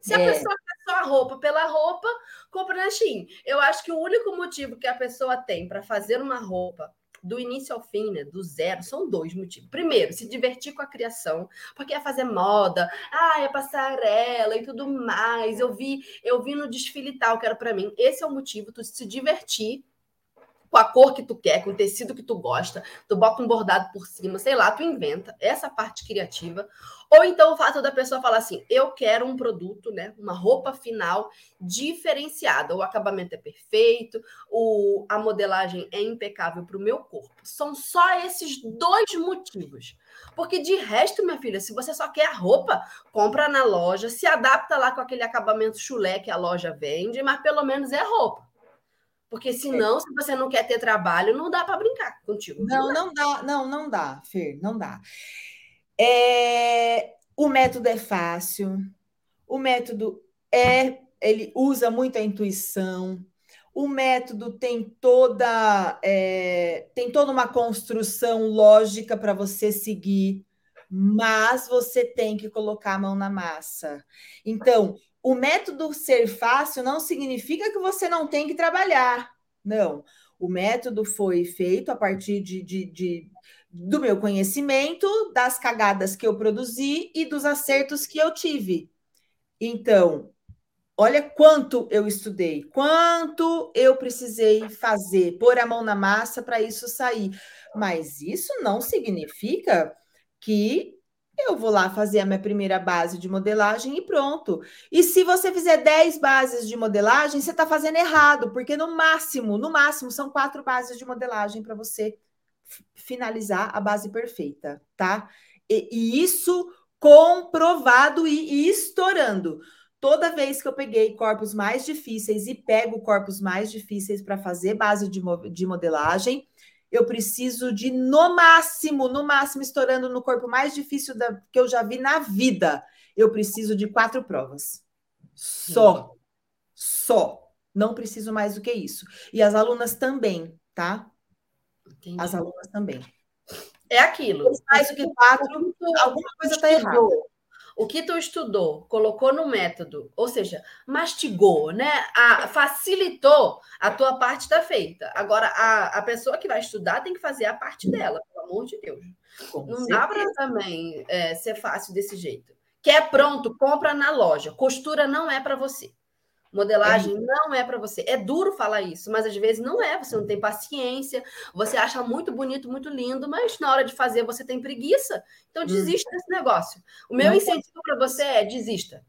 Se a é. pessoa quer só a roupa pela roupa, compra na Shein. Eu acho que o único motivo que a pessoa tem para fazer uma roupa do início ao fim, né, do zero, são dois motivos. Primeiro, se divertir com a criação, porque é fazer moda, ah, é passarela e tudo mais. Eu vi, eu vi no desfile tal que era para mim. Esse é o motivo, tu se divertir com a cor que tu quer, com o tecido que tu gosta, tu bota um bordado por cima, sei lá, tu inventa essa parte criativa. Ou então o fato da pessoa falar assim: eu quero um produto, né, uma roupa final diferenciada. O acabamento é perfeito, o, a modelagem é impecável para o meu corpo. São só esses dois motivos. Porque de resto, minha filha, se você só quer a roupa, compra na loja, se adapta lá com aquele acabamento chulé que a loja vende, mas pelo menos é roupa. Porque senão, se você não quer ter trabalho, não dá para brincar contigo. Não, não dá, não, não dá, Fer, não dá. É, o método é fácil, o método é, ele usa muito a intuição, o método tem toda é, tem toda uma construção lógica para você seguir, mas você tem que colocar a mão na massa. Então, o método ser fácil não significa que você não tem que trabalhar. Não. O método foi feito a partir de, de, de do meu conhecimento, das cagadas que eu produzi e dos acertos que eu tive. Então, olha quanto eu estudei, quanto eu precisei fazer, pôr a mão na massa para isso sair. Mas isso não significa que eu vou lá fazer a minha primeira base de modelagem e pronto. E se você fizer 10 bases de modelagem, você está fazendo errado, porque no máximo, no máximo, são quatro bases de modelagem para você finalizar a base perfeita, tá? E, e isso comprovado e, e, estourando. Toda vez que eu peguei corpos mais difíceis e pego corpos mais difíceis para fazer base de, de modelagem, eu preciso de, no máximo, no máximo, estourando no corpo mais difícil da, que eu já vi na vida, eu preciso de quatro provas. Só. Só. Não preciso mais do que isso. E as alunas também, tá? Entendi. As alunas também. É aquilo. Mais do que quatro, alguma coisa está errada. O que tu estudou, colocou no método, ou seja, mastigou, né? A, facilitou, a tua parte está feita. Agora, a, a pessoa que vai estudar tem que fazer a parte dela, pelo amor de Deus. Com não certeza. dá para também é, ser fácil desse jeito. Quer pronto, compra na loja. Costura não é para você. Modelagem é. não é para você. É duro falar isso, mas às vezes não é. Você não tem paciência, você acha muito bonito, muito lindo, mas na hora de fazer você tem preguiça. Então hum. desista desse negócio. O meu não incentivo para você é desista.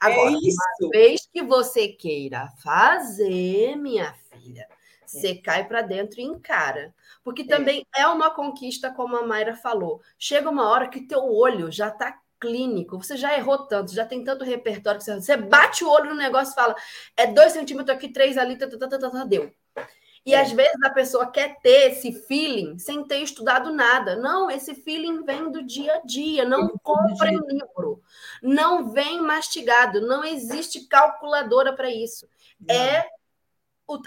Agora, é uma vez que você queira fazer, minha filha, é. você cai para dentro e encara. Porque é. também é. é uma conquista, como a Mayra falou. Chega uma hora que teu olho já está clínico, você já errou tanto, já tem tanto repertório que você, você bate o olho no negócio e fala, é dois centímetros aqui, três ali, tá, tá, tá, tá, deu. E é. às vezes a pessoa quer ter esse feeling sem ter estudado nada. Não, esse feeling vem do dia a dia. Não compre livro. Não vem mastigado. Não existe calculadora para isso. Não. É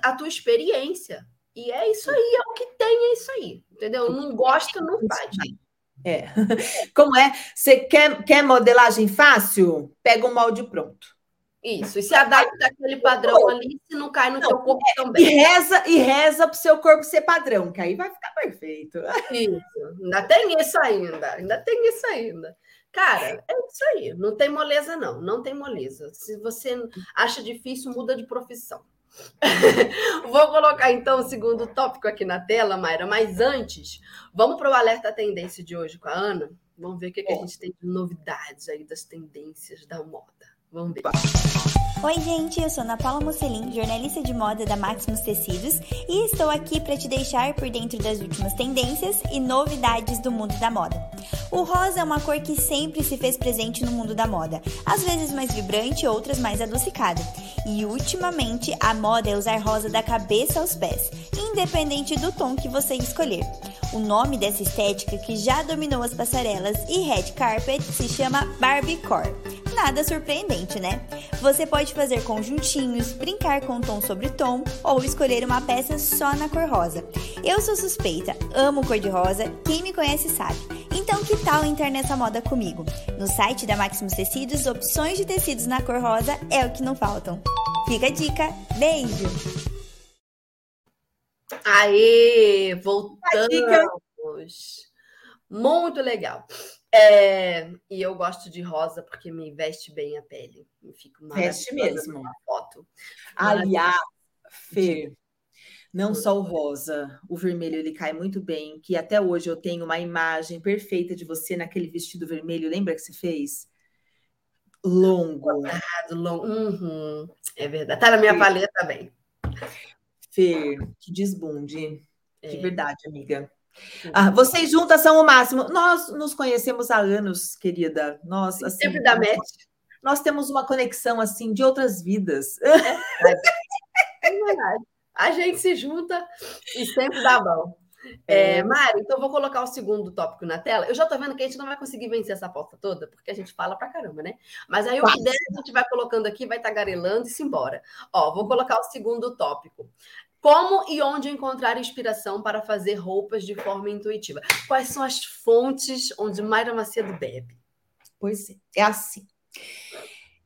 a tua experiência. E é isso aí, é o que tem, é isso aí. Entendeu? Não gosta, não faz. É. <laughs> Como é? Você quer, quer modelagem fácil? Pega um molde pronto. Isso, e se adapta aquele padrão ali, se não cai no não, seu corpo é, também. E reza, e reza para o seu corpo ser padrão, que aí vai ficar perfeito. <laughs> Isso, ainda tem isso ainda, ainda tem isso ainda. Cara, é isso aí, não tem moleza, não, não tem moleza. Se você acha difícil, muda de profissão. <laughs> Vou colocar então o segundo tópico aqui na tela, Mayra, mas antes, vamos para o alerta tendência de hoje com a Ana? Vamos ver o que, que a gente tem de novidades aí das tendências da moda. Vamos ver. Oi, gente, eu sou Ana Paula Mocelin, jornalista de moda da Maximus Tecidos, e estou aqui para te deixar por dentro das últimas tendências e novidades do mundo da moda. O rosa é uma cor que sempre se fez presente no mundo da moda, às vezes mais vibrante, outras mais adocicada. E ultimamente a moda é usar rosa da cabeça aos pés, independente do tom que você escolher. O nome dessa estética que já dominou as passarelas e red carpet se chama Barbiecore. Nada surpreendente, né? Você pode fazer conjuntinhos, brincar com tom sobre tom ou escolher uma peça só na cor rosa. Eu sou suspeita, amo cor de rosa, quem me conhece sabe. Então que tal entrar nessa moda comigo? No site da Maximus Tecidos, opções de tecidos na cor rosa é o que não faltam. Fica a dica, beijo! Aê, voltamos! Muito legal. É, e eu gosto de rosa porque me veste bem a pele. Me fico Veste mesmo. foto. Aliás, Fê, Não só o rosa, o vermelho ele cai muito bem, que até hoje eu tenho uma imagem perfeita de você naquele vestido vermelho, lembra que você fez? Longo. longo. Uhum. É verdade. Tá na minha paleta também. Fer, que desbunde. É. De verdade, amiga. Ah, vocês juntas são o máximo. Nós nos conhecemos há anos, querida. Nós, assim, Sempre da match. Nós temos uma conexão, assim, de outras vidas. É verdade. A gente se junta e sempre dá bom. É, é. Mário, então vou colocar o segundo tópico na tela. Eu já tô vendo que a gente não vai conseguir vencer essa pauta toda, porque a gente fala pra caramba, né? Mas aí o que der, a gente vai colocando aqui, vai tagarelando e se embora. Ó, vou colocar o segundo tópico. Como e onde encontrar inspiração para fazer roupas de forma intuitiva? Quais são as fontes onde Mayra Macedo bebe? Pois é, é assim.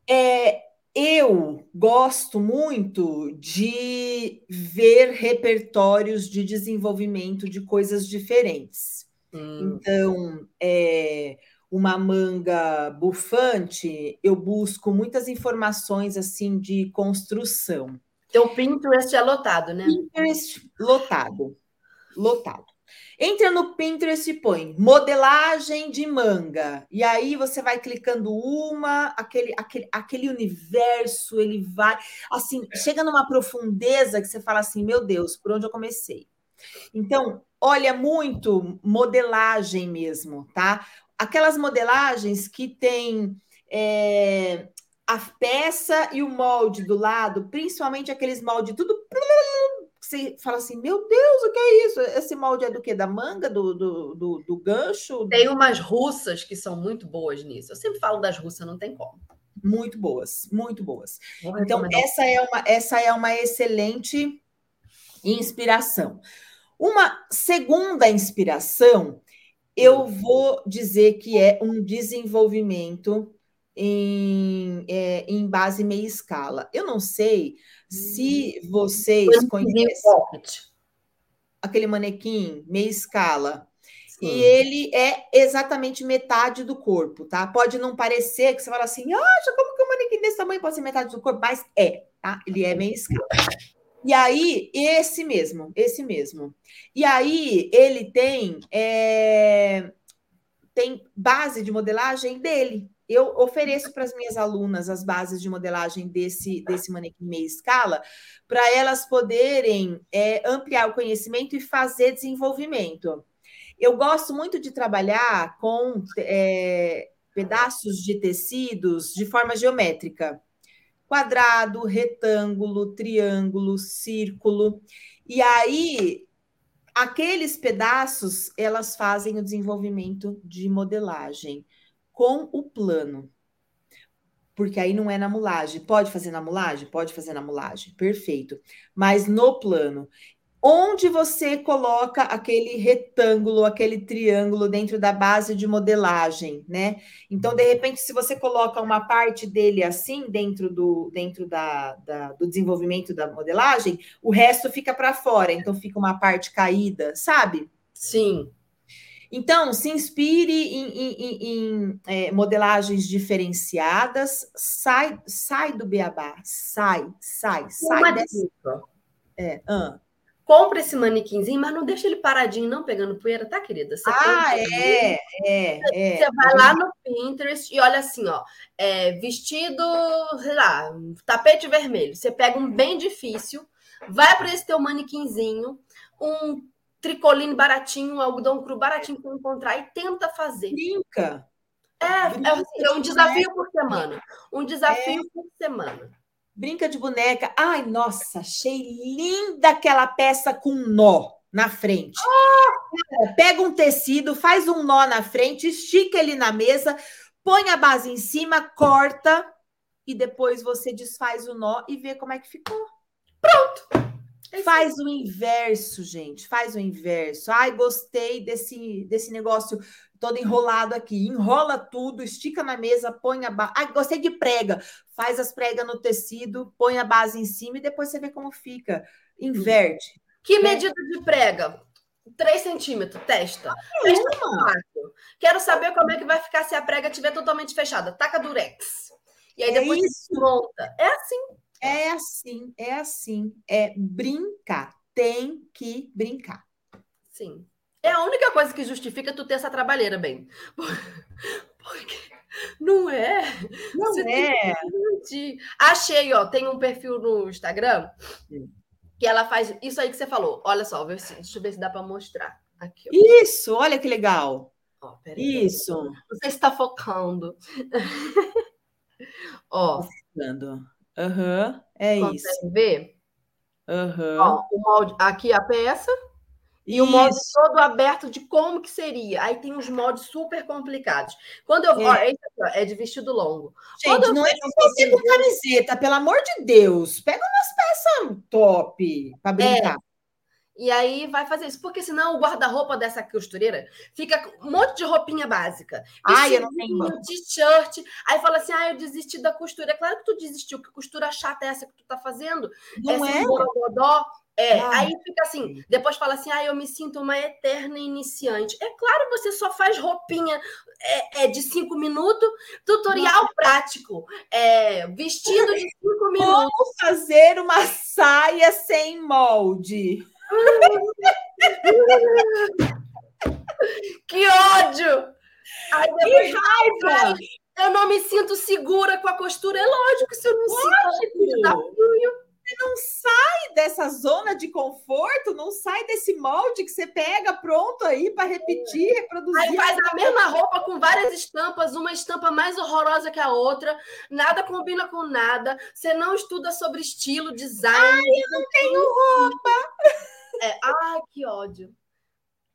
É, eu gosto muito de ver repertórios de desenvolvimento de coisas diferentes. Hum. Então, é, uma manga bufante, eu busco muitas informações assim de construção. Então, Pinterest é lotado, né? Pinterest lotado. Lotado. Entra no Pinterest e põe modelagem de manga. E aí você vai clicando uma, aquele, aquele, aquele universo, ele vai. Assim, chega numa profundeza que você fala assim: meu Deus, por onde eu comecei? Então, olha muito modelagem mesmo, tá? Aquelas modelagens que tem. É, a peça e o molde do lado, principalmente aqueles moldes tudo você fala assim, meu Deus, o que é isso? Esse molde é do que? Da manga, do, do, do, do, gancho? Tem umas russas que são muito boas nisso. Eu sempre falo das russas, não tem como. Muito boas, muito boas. Então, essa é, uma, essa é uma excelente inspiração. Uma segunda inspiração, eu hum. vou dizer que é um desenvolvimento em, é, em base meia escala. Eu não sei se hum. vocês conhecem aquele manequim meia escala. Sim. E ele é exatamente metade do corpo, tá? Pode não parecer que você fala assim, ah, como que um manequim desse tamanho pode ser metade do corpo? Mas é, tá? Ele é meia escala. E aí, esse mesmo, esse mesmo. E aí, ele tem, é, tem base de modelagem dele, eu ofereço para as minhas alunas as bases de modelagem desse, desse manequim meia escala, para elas poderem é, ampliar o conhecimento e fazer desenvolvimento. Eu gosto muito de trabalhar com é, pedaços de tecidos de forma geométrica. Quadrado, retângulo, triângulo, círculo. E aí, aqueles pedaços, elas fazem o desenvolvimento de modelagem com o plano. Porque aí não é na mulagem. Pode fazer na mulagem? Pode fazer na mulagem. Perfeito. Mas no plano. Onde você coloca aquele retângulo, aquele triângulo dentro da base de modelagem, né? Então, de repente, se você coloca uma parte dele assim dentro do dentro da, da do desenvolvimento da modelagem, o resto fica para fora. Então, fica uma parte caída, sabe? Sim. Então, se inspire em, em, em, em é, modelagens diferenciadas, sai, sai do beabá, sai, sai, sai Uma dessa. Dica. É, uh. Compra esse manequinzinho, mas não deixa ele paradinho, não pegando poeira, tá, querida? Você ah, é, é, é. Você vai lá no Pinterest e olha assim, ó, é, vestido, sei lá, tapete vermelho. Você pega um bem difícil, vai para esse teu manequinzinho, um tricoline baratinho, um algodão cru baratinho para encontrar e tenta fazer. Brinca. É, é, assim, é um desafio por semana. Um desafio é. por semana. Brinca de boneca. Ai, nossa, achei linda aquela peça com nó na frente. Ah! Pega um tecido, faz um nó na frente, estica ele na mesa, põe a base em cima, corta e depois você desfaz o nó e vê como é que ficou. Pronto. Faz o inverso, gente. Faz o inverso. Ai, gostei desse, desse negócio todo enrolado aqui. Enrola tudo, estica na mesa, põe a base. Ai, gostei de prega. Faz as pregas no tecido, põe a base em cima e depois você vê como fica. Inverte. Que né? medida de prega? 3 centímetros, testa. Ah, testa Quero saber como é que vai ficar se a prega estiver totalmente fechada. Taca durex. E aí é depois é isso. monta. É assim. É assim, é assim, é brincar, tem que brincar. Sim. É a única coisa que justifica tu ter essa trabalheira, bem. <laughs> Porque não é. Não Você é. Achei, ó, tem um perfil no Instagram que ela faz isso aí que você falou. Olha só, deixa eu ver se dá para mostrar. Aqui, ó. Isso, olha que legal. Ó, isso. Não sei se está focando. <laughs> ó. Aham, uhum, é Consegue isso. ver? Uhum. o molde, aqui a peça e o molde todo aberto de como que seria. Aí tem uns moldes super complicados. Quando eu. É, ó, é, é de vestido longo. Gente, não é fazer com camiseta, pelo amor de Deus. Pega umas peças top para brincar. É. E aí vai fazer isso, porque senão o guarda-roupa dessa costureira fica um monte de roupinha básica. Ai, eu não tenho. T-shirt. Aí fala assim: ah, eu desisti da costura. É claro que tu desistiu, que costura chata é essa que tu tá fazendo? Não é? É, ah, aí fica assim, depois fala assim, ah, eu me sinto uma eterna iniciante. É claro, você só faz roupinha é, é de cinco minutos, tutorial prático, é, vestido de cinco minutos. Como fazer uma saia sem molde? Que ódio! Aí que raiva! Eu não me sinto segura com a costura. É lógico que se eu não sinto desafio. Você não sai dessa zona de conforto, não sai desse molde que você pega pronto aí para repetir, reproduzir. Aí faz a mesma roupa com várias estampas, uma estampa mais horrorosa que a outra, nada combina com nada. Você não estuda sobre estilo, design. Ai, eu não tenho roupa. É, ai, que ódio.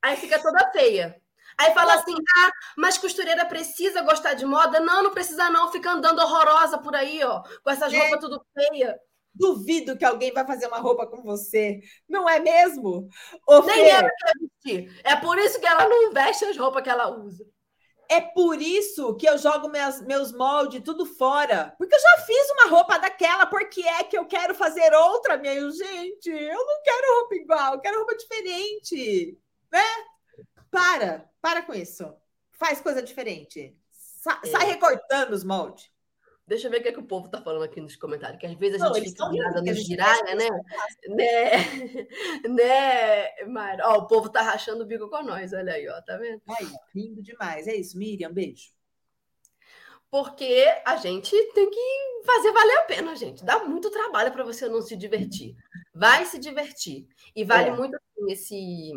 Aí fica toda feia. Aí fala assim: ah, mas costureira precisa gostar de moda? Não, não precisa, não. Fica andando horrorosa por aí, ó, com essas roupas tudo feia. Duvido que alguém vai fazer uma roupa com você. Não é mesmo? Ô, Nem Fê, ela quer vestir. É por isso que ela não veste as roupas que ela usa. É por isso que eu jogo meus, meus moldes tudo fora. Porque eu já fiz uma roupa daquela, porque é que eu quero fazer outra, minha gente. Eu não quero roupa igual, eu quero roupa diferente. Né? Para, para com isso. Faz coisa diferente. Sa é. Sai recortando os moldes. Deixa eu ver o que, é que o povo está falando aqui nos comentários, que às vezes a não, gente fica virada no giraia, né? Né, <laughs> né, Mara? Ó, o povo tá rachando o bico com nós, olha aí, ó, tá vendo? Aí, lindo demais. É isso, Miriam, beijo. Porque a gente tem que fazer valer a pena, gente. Dá muito trabalho para você não se divertir. Vai se divertir. E vale é. muito assim, esse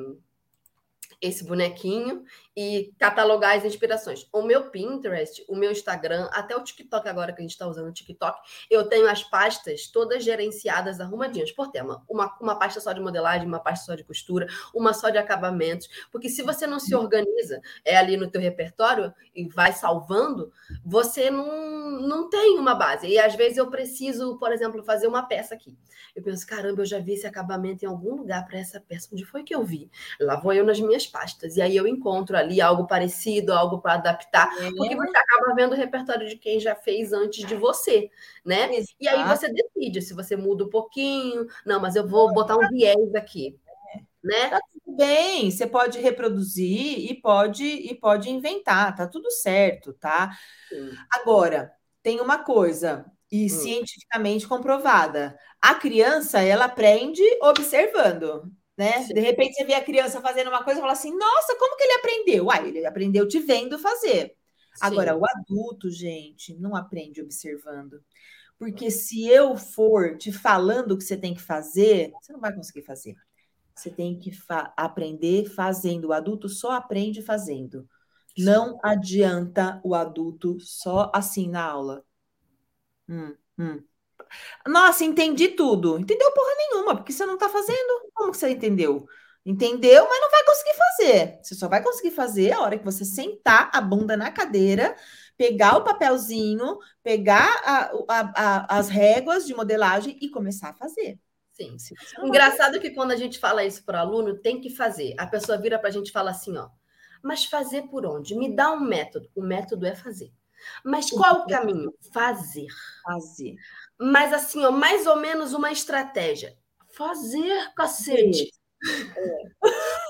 esse bonequinho e catalogar as inspirações. O meu Pinterest, o meu Instagram, até o TikTok agora que a gente está usando o TikTok, eu tenho as pastas todas gerenciadas, arrumadinhas por tema. Uma, uma pasta só de modelagem, uma pasta só de costura, uma só de acabamentos. Porque se você não se organiza é ali no teu repertório e vai salvando, você não, não tem uma base. E às vezes eu preciso, por exemplo, fazer uma peça aqui. Eu penso, caramba, eu já vi esse acabamento em algum lugar para essa peça. Onde foi que eu vi? Lá vou eu nas minhas pastas. E aí eu encontro ali algo parecido, algo para adaptar, é. porque você acaba vendo o repertório de quem já fez antes de você, né? Exato. E aí você decide se você muda um pouquinho, não, mas eu vou botar um viés aqui. Né? Tá tudo bem, você pode reproduzir e pode e pode inventar, tá tudo certo, tá? Sim. Agora, tem uma coisa, e hum. cientificamente comprovada. A criança, ela aprende observando né? Sim. De repente você vê a criança fazendo uma coisa e fala assim: nossa, como que ele aprendeu? Uai, ele aprendeu te vendo fazer. Sim. Agora, o adulto, gente, não aprende observando. Porque se eu for te falando o que você tem que fazer, você não vai conseguir fazer. Você tem que fa aprender fazendo. O adulto só aprende fazendo. Não adianta o adulto só assim na aula. Hum, hum. Nossa, entendi tudo. Entendeu porra nenhuma, porque você não está fazendo. Como que você entendeu? Entendeu, mas não vai conseguir fazer. Você só vai conseguir fazer a hora que você sentar a bunda na cadeira, pegar o papelzinho, pegar a, a, a, as réguas de modelagem e começar a fazer. Sim. Engraçado que quando a gente fala isso para o aluno, tem que fazer. A pessoa vira para a gente e fala assim, ó, mas fazer por onde? Me dá um método. O método é fazer. Mas qual o caminho? Fazer. Fazer. Mas assim, ó, mais ou menos uma estratégia. Fazer, cacete. É.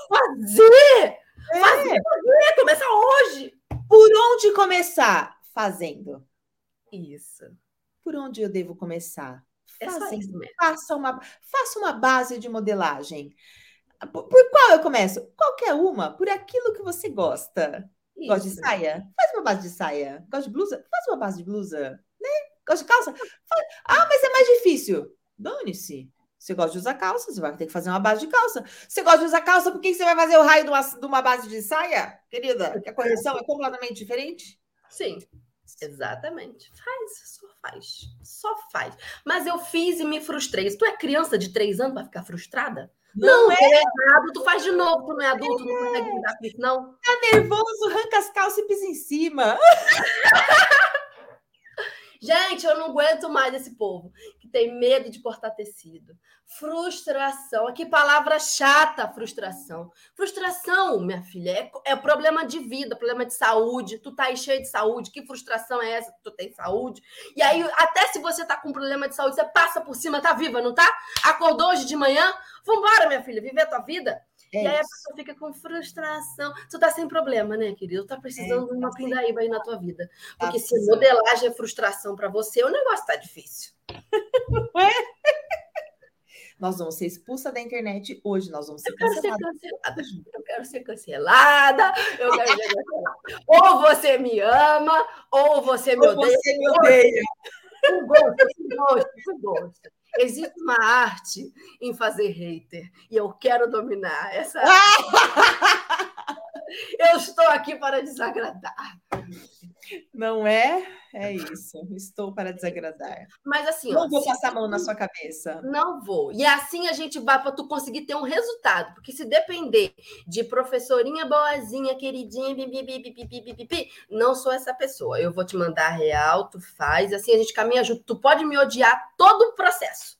Fazer! É. Fazer, fazer! Começar hoje! Por onde começar? Fazendo. Isso. Por onde eu devo começar? É mesmo. Faça uma, faça uma base de modelagem. Por, por qual eu começo? Qualquer uma, por aquilo que você gosta. Isso. Gosta de saia? Faz uma base de saia. Gosta de blusa? Faz uma base de blusa. Gosta de calça? Ah, mas é mais difícil. Dane-se. Você gosta de usar calça, você vai ter que fazer uma base de calça. Você gosta de usar calça, por que você vai fazer o raio de uma, de uma base de saia, querida? Que a correção é completamente diferente? Sim, exatamente. Faz, só faz. Só faz. Mas eu fiz e me frustrei. Se tu é criança de três anos, vai ficar frustrada? Não, não é. é errado, tu faz de novo, tu não é adulto, é. não consegue lidar com isso, não. Tá nervoso, arranca as calças e pisa em cima. <laughs> Gente, eu não aguento mais esse povo que tem medo de cortar tecido. Frustração. Que palavra chata, frustração. Frustração, minha filha, é, é problema de vida, problema de saúde. Tu tá aí cheio de saúde. Que frustração é essa? Tu tem saúde. E aí, até se você tá com problema de saúde, você passa por cima, tá viva, não tá? Acordou hoje de manhã? Vambora, minha filha, viver a tua vida. É e aí a pessoa fica com frustração. Tu tá sem problema, né, querido? Tá precisando é, de uma tá pindaíba aí na tua vida. Tá Porque tá se modelagem é frustração para você, o negócio tá difícil. Não é? <laughs> Nós vamos ser expulsa da internet hoje, nós vamos ser eu canceladas. Quero ser cancelada. Eu quero ser cancelada, eu quero ser cancelada. ou você me ama, ou você me ou odeia. Você me odeia. O gosto, o gosto, o gosto. Existe uma arte em fazer hater e eu quero dominar essa. <laughs> eu estou aqui para desagradar. Não é? É isso. Estou para desagradar. Mas assim, não ó, vou passar a mão na sua cabeça. Não vou. E assim a gente vai para tu conseguir ter um resultado, porque se depender de professorinha boazinha, queridinha, bibi, não sou essa pessoa. Eu vou te mandar real, tu faz, assim a gente caminha junto. Tu pode me odiar todo o processo.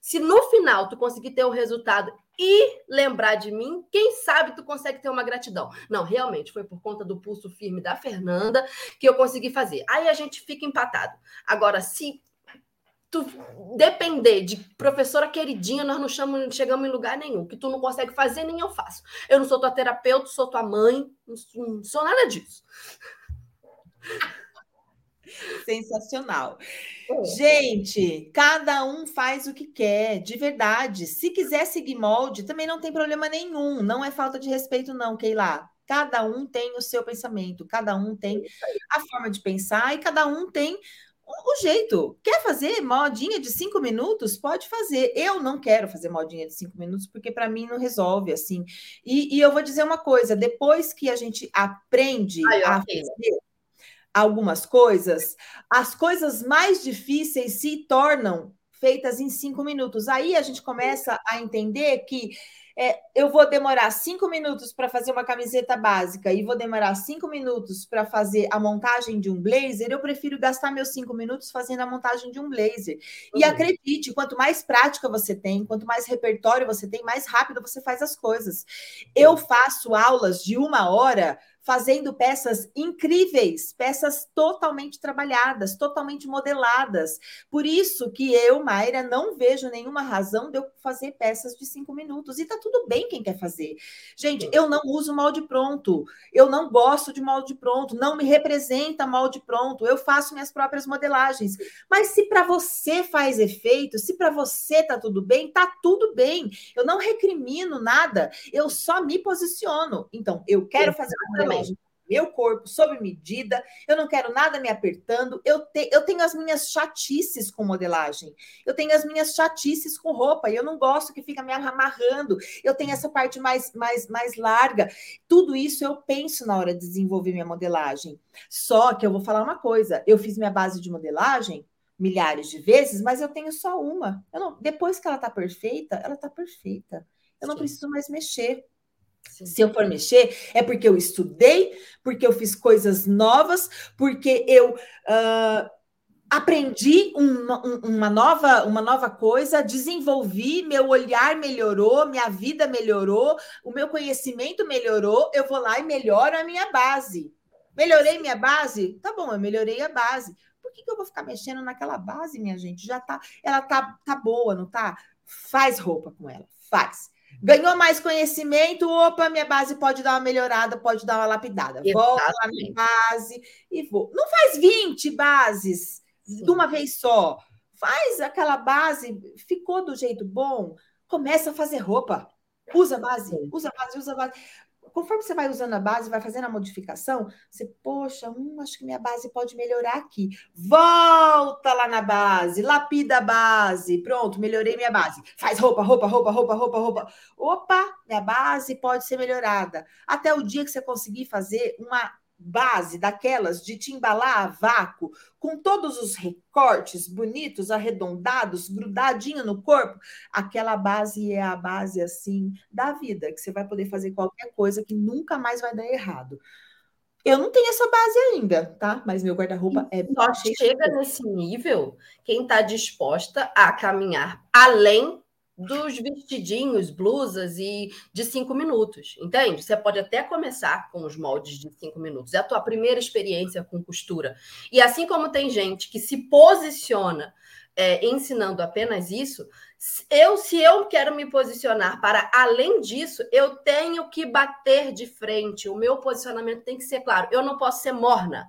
Se no final tu conseguir ter o um resultado e lembrar de mim, quem sabe tu consegue ter uma gratidão. Não, realmente foi por conta do pulso firme da Fernanda que eu consegui fazer. Aí a gente fica empatado. Agora, se tu depender de professora queridinha, nós não chegamos em lugar nenhum, que tu não consegue fazer, nem eu faço. Eu não sou tua terapeuta, sou tua mãe, não sou nada disso. Sensacional. É. Gente, cada um faz o que quer, de verdade. Se quiser seguir molde, também não tem problema nenhum. Não é falta de respeito, não, Keila. Cada um tem o seu pensamento, cada um tem a forma de pensar e cada um tem o jeito. Quer fazer modinha de cinco minutos? Pode fazer. Eu não quero fazer modinha de cinco minutos, porque para mim não resolve assim. E, e, eu vou dizer uma coisa: depois que a gente aprende Ai, a fazer algumas coisas, as coisas mais difíceis se tornam feitas em cinco minutos. Aí a gente começa a entender que é, eu vou demorar cinco minutos para fazer uma camiseta básica e vou demorar cinco minutos para fazer a montagem de um blazer, eu prefiro gastar meus cinco minutos fazendo a montagem de um blazer. Uhum. E acredite, quanto mais prática você tem, quanto mais repertório você tem, mais rápido você faz as coisas. Eu faço aulas de uma hora fazendo peças incríveis, peças totalmente trabalhadas, totalmente modeladas. Por isso que eu, Mayra, não vejo nenhuma razão de eu fazer peças de cinco minutos. E tá tudo bem quem quer fazer. Gente, eu não uso molde pronto. Eu não gosto de molde pronto. Não me representa molde pronto. Eu faço minhas próprias modelagens. Mas se para você faz efeito, se para você tá tudo bem, tá tudo bem. Eu não recrimino nada. Eu só me posiciono. Então, eu quero fazer uma modelagem meu corpo sob medida, eu não quero nada me apertando, eu, te, eu tenho as minhas chatices com modelagem, eu tenho as minhas chatices com roupa, e eu não gosto que fica me amarrando, eu tenho essa parte mais, mais, mais larga. Tudo isso eu penso na hora de desenvolver minha modelagem. Só que eu vou falar uma coisa: eu fiz minha base de modelagem milhares de vezes, mas eu tenho só uma. Não, depois que ela está perfeita, ela está perfeita. Eu não Sim. preciso mais mexer. Sim. Se eu for mexer, é porque eu estudei, porque eu fiz coisas novas, porque eu uh, aprendi uma, uma, nova, uma nova coisa, desenvolvi, meu olhar melhorou, minha vida melhorou, o meu conhecimento melhorou, eu vou lá e melhoro a minha base. Melhorei minha base? Tá bom, eu melhorei a base. Por que, que eu vou ficar mexendo naquela base, minha gente? Já tá, ela tá, tá boa, não tá? Faz roupa com ela, faz. Ganhou mais conhecimento, opa, minha base pode dar uma melhorada, pode dar uma lapidada. Volta lá na base e vou. Não faz 20 bases Sim. de uma vez só. Faz aquela base, ficou do jeito bom, começa a fazer roupa. Usa base, usa base, usa base conforme você vai usando a base, vai fazendo a modificação, você, poxa, hum, acho que minha base pode melhorar aqui. Volta lá na base, lapida a base. Pronto, melhorei minha base. Faz roupa, roupa, roupa, roupa, roupa, roupa. Opa, minha base pode ser melhorada. Até o dia que você conseguir fazer uma base daquelas de te embalar a vácuo, com todos os recortes bonitos, arredondados, grudadinho no corpo, aquela base é a base assim da vida, que você vai poder fazer qualquer coisa que nunca mais vai dar errado. Eu não tenho essa base ainda, tá? Mas meu guarda-roupa é Só chega nesse nível quem está disposta a caminhar além dos vestidinhos, blusas e de cinco minutos, entende? Você pode até começar com os moldes de cinco minutos. É a tua primeira experiência com costura. E assim como tem gente que se posiciona é, ensinando apenas isso, eu, se eu quero me posicionar para além disso, eu tenho que bater de frente. O meu posicionamento tem que ser claro. Eu não posso ser morna.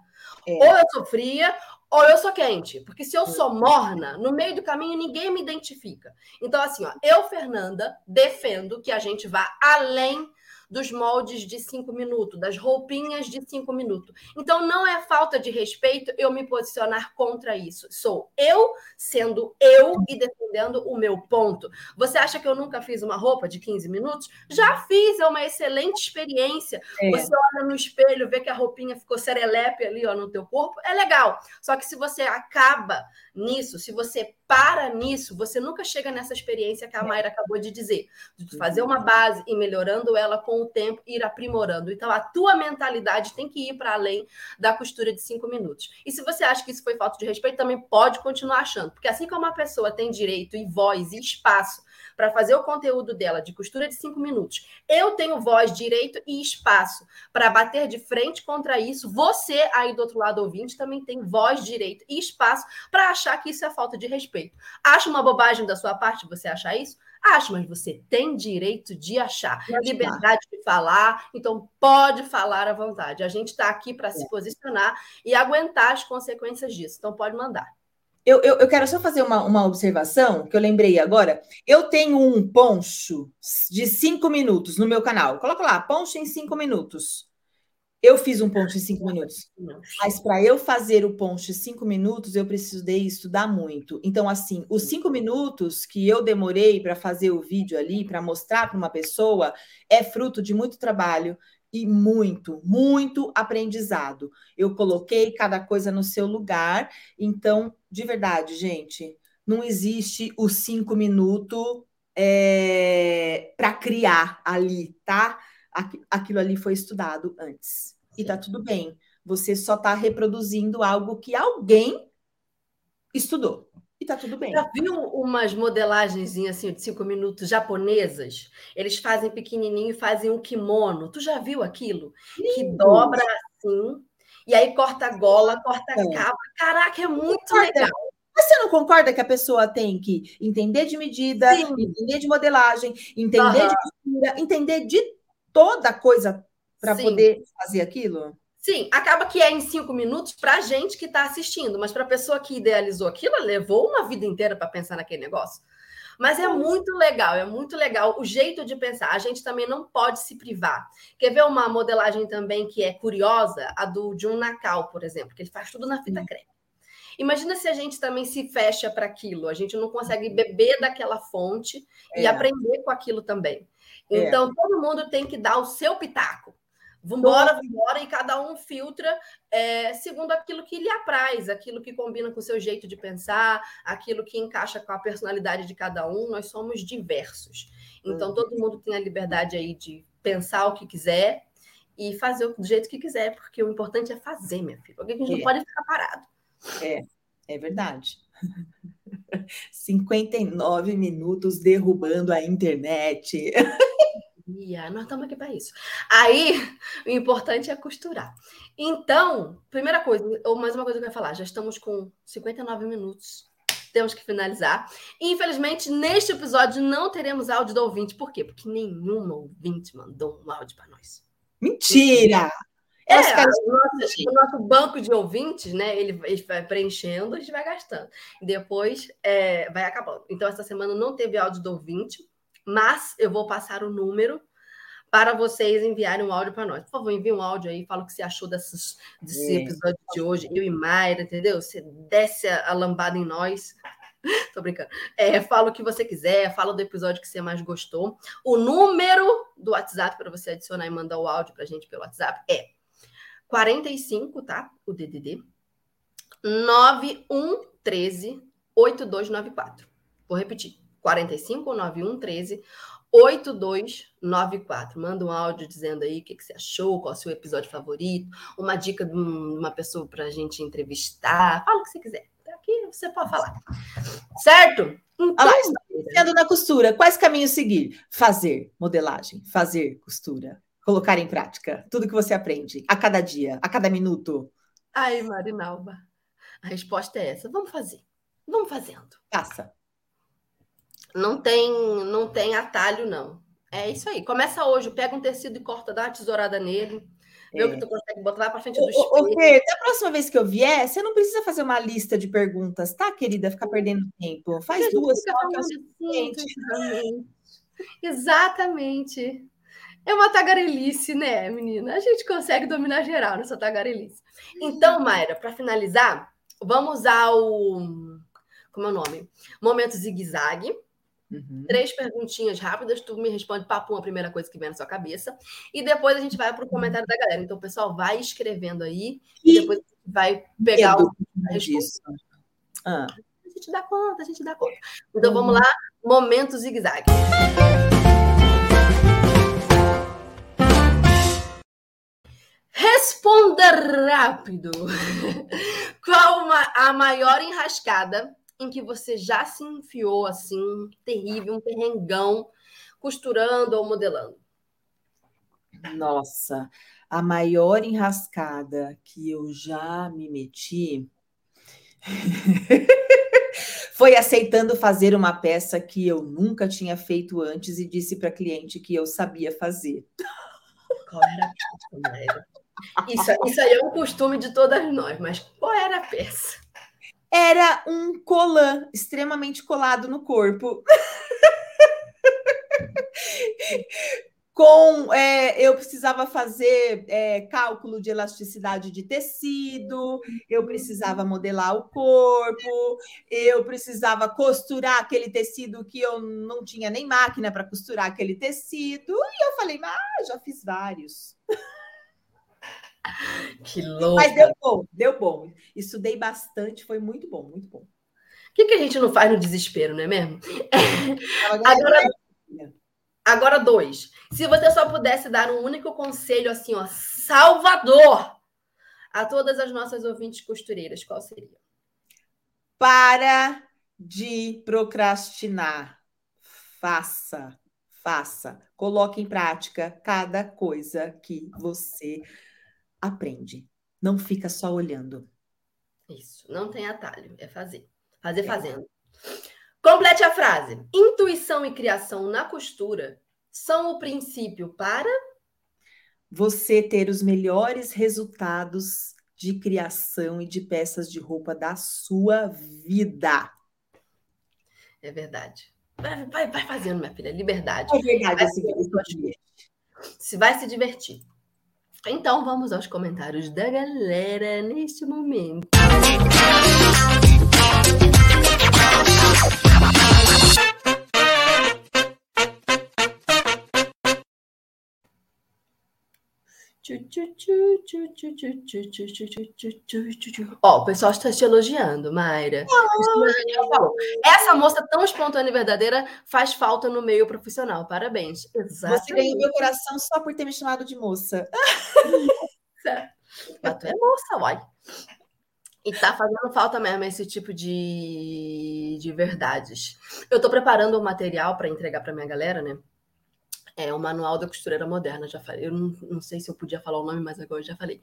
É. Ou eu sou fria, ou eu sou quente, porque se eu sou morna, no meio do caminho ninguém me identifica. Então, assim, ó, eu, Fernanda, defendo que a gente vá além dos moldes de cinco minutos, das roupinhas de cinco minutos. Então, não é falta de respeito eu me posicionar contra isso. Sou eu sendo eu e defendendo o meu ponto. Você acha que eu nunca fiz uma roupa de 15 minutos? Já fiz, é uma excelente experiência. É. Você olha no espelho, vê que a roupinha ficou serelepe ali ó, no teu corpo, é legal. Só que se você acaba nisso, se você para nisso, você nunca chega nessa experiência que a Mayra acabou de dizer, de fazer uma base e melhorando ela com o tempo, ir aprimorando. Então, a tua mentalidade tem que ir para além da costura de cinco minutos. E se você acha que isso foi falta de respeito, também pode continuar achando, porque assim como uma pessoa tem direito e voz e espaço para fazer o conteúdo dela de costura de cinco minutos, eu tenho voz, direito e espaço para bater de frente contra isso. Você aí do outro lado ouvinte também tem voz, direito e espaço para achar que isso é falta de respeito. Acha uma bobagem da sua parte você achar isso? Acho, mas você tem direito de achar, liberdade de falar, então pode falar à vontade. A gente está aqui para é. se posicionar e aguentar as consequências disso, então pode mandar. Eu, eu, eu, quero só fazer uma, uma observação que eu lembrei agora. Eu tenho um poncho de cinco minutos no meu canal. Coloca lá, poncho em cinco minutos. Eu fiz um poncho em cinco minutos. Mas para eu fazer o poncho em cinco minutos, eu precisei estudar muito. Então, assim, os cinco minutos que eu demorei para fazer o vídeo ali, para mostrar para uma pessoa, é fruto de muito trabalho, e muito, muito aprendizado. Eu coloquei cada coisa no seu lugar. Então, de verdade, gente, não existe o cinco minutos é, para criar ali, tá? Aquilo ali foi estudado antes. E tá tudo bem. Você só está reproduzindo algo que alguém estudou e tá tudo bem. Já viu umas modelagens assim de cinco minutos japonesas? Eles fazem pequenininho e fazem um kimono. Tu já viu aquilo? Que dobra assim, e aí corta a gola, corta a é. capa. Caraca, é muito legal. Mas você não concorda que a pessoa tem que entender de medida, Sim. entender de modelagem, entender uhum. de costura, entender de toda coisa para poder fazer aquilo? Sim, acaba que é em cinco minutos para a gente que está assistindo, mas para a pessoa que idealizou aquilo, levou uma vida inteira para pensar naquele negócio. Mas é muito legal, é muito legal o jeito de pensar. A gente também não pode se privar. Quer ver uma modelagem também que é curiosa? A do Jun Nakal, por exemplo, que ele faz tudo na fita crepe. Imagina se a gente também se fecha para aquilo, a gente não consegue beber daquela fonte é. e aprender com aquilo também. É. Então, é. todo mundo tem que dar o seu pitaco. Vambora, vambora, e cada um filtra é, segundo aquilo que lhe apraz, aquilo que combina com o seu jeito de pensar, aquilo que encaixa com a personalidade de cada um. Nós somos diversos. Então, uhum. todo mundo tem a liberdade aí de pensar o que quiser e fazer do jeito que quiser, porque o importante é fazer, minha filha. Alguém que a gente é. não pode ficar parado. É, é verdade. <laughs> 59 minutos derrubando a internet. <laughs> nós estamos aqui para isso. Aí, <laughs> o importante é costurar. Então, primeira coisa, ou mais uma coisa que eu ia falar, já estamos com 59 minutos. Temos que finalizar. Infelizmente, neste episódio não teremos áudio do ouvinte. Por quê? Porque nenhuma ouvinte mandou um áudio para nós. Mentira! É, o, nosso, o nosso banco de ouvintes, né? Ele, ele, vai preenchendo, a gente vai gastando. E depois é, vai acabando. Então, essa semana não teve áudio do ouvinte, mas eu vou passar o número para vocês enviarem um áudio para nós. Por favor, envie um áudio aí, fala o que você achou desses, desse episódio de hoje, eu e Mayra, entendeu? Você desce a, lambada em nós. <laughs> Tô brincando. É, fala o que você quiser, fala do episódio que você mais gostou. O número do WhatsApp para você adicionar e mandar o áudio para a gente pelo WhatsApp é 45, tá? O DDD 9113 8294. Vou repetir. 45 9113 8294. Manda um áudio dizendo aí o que, que você achou, qual é o seu episódio favorito, uma dica de uma pessoa para a gente entrevistar. Fala o que você quiser. Aqui você pode falar. Certo? Então, sendo na costura, quais caminhos seguir? Fazer modelagem, fazer costura, colocar em prática tudo que você aprende a cada dia, a cada minuto. Ai, Marinalba, a resposta é essa. Vamos fazer. Vamos fazendo. Faça. Não tem, não tem atalho, não. É isso aí. Começa hoje, pega um tecido e corta, dá uma tesourada nele. Vê é. o que tu consegue botar lá para frente do espelho. Ok, da próxima vez que eu vier, você não precisa fazer uma lista de perguntas, tá, querida? Ficar perdendo tempo. Faz duas. Exatamente. Exatamente. É uma tagarelice, né, menina? A gente consegue dominar geral nessa tagarelice. Então, Mayra, para finalizar, vamos usar o. Como é o nome? Momento zigue-zague. Uhum. Três perguntinhas rápidas, tu me responde papo a primeira coisa que vem na sua cabeça, e depois a gente vai para o comentário da galera. Então, o pessoal vai escrevendo aí, e, e depois vai pegar o. Disso. Ah. A gente dá conta, a gente dá conta. Então, uhum. vamos lá, momento zigue-zague. Responda rápido. <laughs> Qual uma, a maior enrascada em que você já se enfiou assim, terrível, um perrengão, costurando ou modelando? Nossa, a maior enrascada que eu já me meti <laughs> foi aceitando fazer uma peça que eu nunca tinha feito antes e disse para cliente que eu sabia fazer. Qual era a peça? Isso, isso aí é um costume de todas nós, mas qual era a peça? Era um colã extremamente colado no corpo. <laughs> Com é, eu precisava fazer é, cálculo de elasticidade de tecido, eu precisava modelar o corpo, eu precisava costurar aquele tecido que eu não tinha nem máquina para costurar aquele tecido, e eu falei, ah, já fiz vários. <laughs> Que louco. Mas deu bom, deu bom. Estudei bastante, foi muito bom, muito bom. O que, que a gente não faz no desespero, não é mesmo? <laughs> Agora, agora, dois. Se você só pudesse dar um único conselho assim, ó, salvador a todas as nossas ouvintes costureiras, qual seria? Para de procrastinar. Faça, faça. Coloque em prática cada coisa que você aprende. Não fica só olhando. Isso, não tem atalho, é fazer. Fazer é. fazendo. Complete a frase. Intuição e criação na costura são o princípio para você ter os melhores resultados de criação e de peças de roupa da sua vida. É verdade. Vai, vai, vai fazendo, minha filha. Liberdade. É verdade. Vai se, se vai se divertir. Então vamos aos comentários da galera neste momento. Ó, o pessoal está te elogiando, Mayra. Essa moça tão espontânea e verdadeira faz falta no meio profissional. Parabéns. Exatamente. Você ganhou meu coração só por ter me chamado de moça. <laughs> Mas tu é moça, uai. E tá fazendo falta mesmo esse tipo de, de verdades. Eu tô preparando o um material para entregar para minha galera, né? É o Manual da Costureira Moderna, já falei. Eu não, não, sei se eu podia falar o nome, mas agora eu já falei.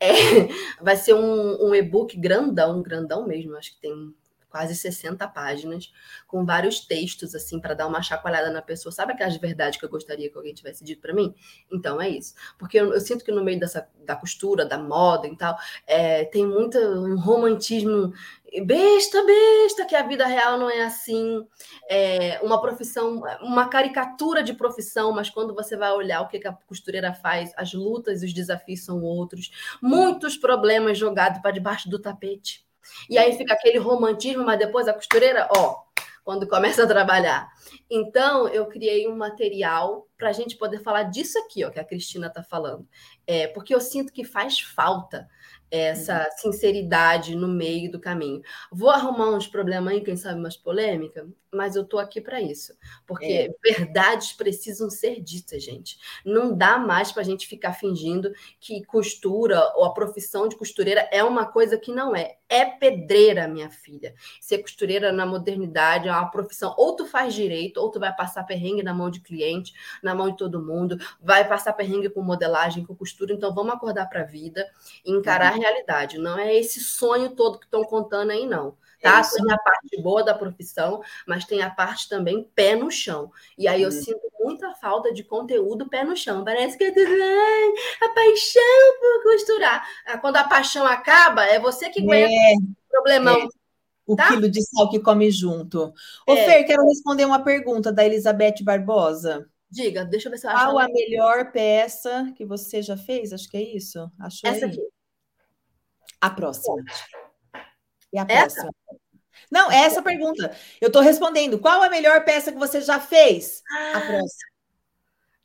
É, <laughs> vai ser um, um e-book grandão, grandão mesmo. Acho que tem quase 60 páginas, com vários textos, assim, para dar uma chacoalhada na pessoa. Sabe aquelas verdades que eu gostaria que alguém tivesse dito para mim? Então é isso. Porque eu, eu, sinto que no meio dessa, da costura, da moda e tal, é, tem muito um romantismo besta, besta, que a vida real não é assim. É uma profissão, uma caricatura de profissão, mas quando você vai olhar o que a costureira faz, as lutas e os desafios são outros. Muitos problemas jogados para debaixo do tapete. E aí fica aquele romantismo, mas depois a costureira, ó, quando começa a trabalhar. Então, eu criei um material para a gente poder falar disso aqui, ó, que a Cristina está falando. É, porque eu sinto que faz falta essa uhum. sinceridade no meio do caminho. Vou arrumar uns problemas aí, quem sabe umas polêmicas, mas eu tô aqui para isso, porque é. verdades precisam ser ditas, gente. Não dá mais para a gente ficar fingindo que costura ou a profissão de costureira é uma coisa que não é. É pedreira, minha filha. Ser costureira na modernidade é uma profissão. Ou tu faz direito, ou tu vai passar perrengue na mão de cliente, na mão de todo mundo, vai passar perrengue com modelagem, com costura. Então vamos acordar para a vida e encarar uhum. a realidade. Não é esse sonho todo que estão contando aí, não tá? Tem a parte boa da profissão, mas tem a parte também pé no chão. E aí eu uhum. sinto muita falta de conteúdo pé no chão. Parece que é tudo ai, a paixão por costurar. Ah, quando a paixão acaba, é você que aguenta é, o problemão. É. O tá? quilo de sal que come junto. Ô, é. Fer, quero responder uma pergunta da Elizabeth Barbosa. Diga, deixa eu ver se eu acho. Qual a melhor peça que você já fez? Acho que é isso. Achou Essa aí? aqui. A próxima. E a essa? próxima? Não, é essa pergunta. Eu estou respondendo. Qual a melhor peça que você já fez? Ah, a próxima.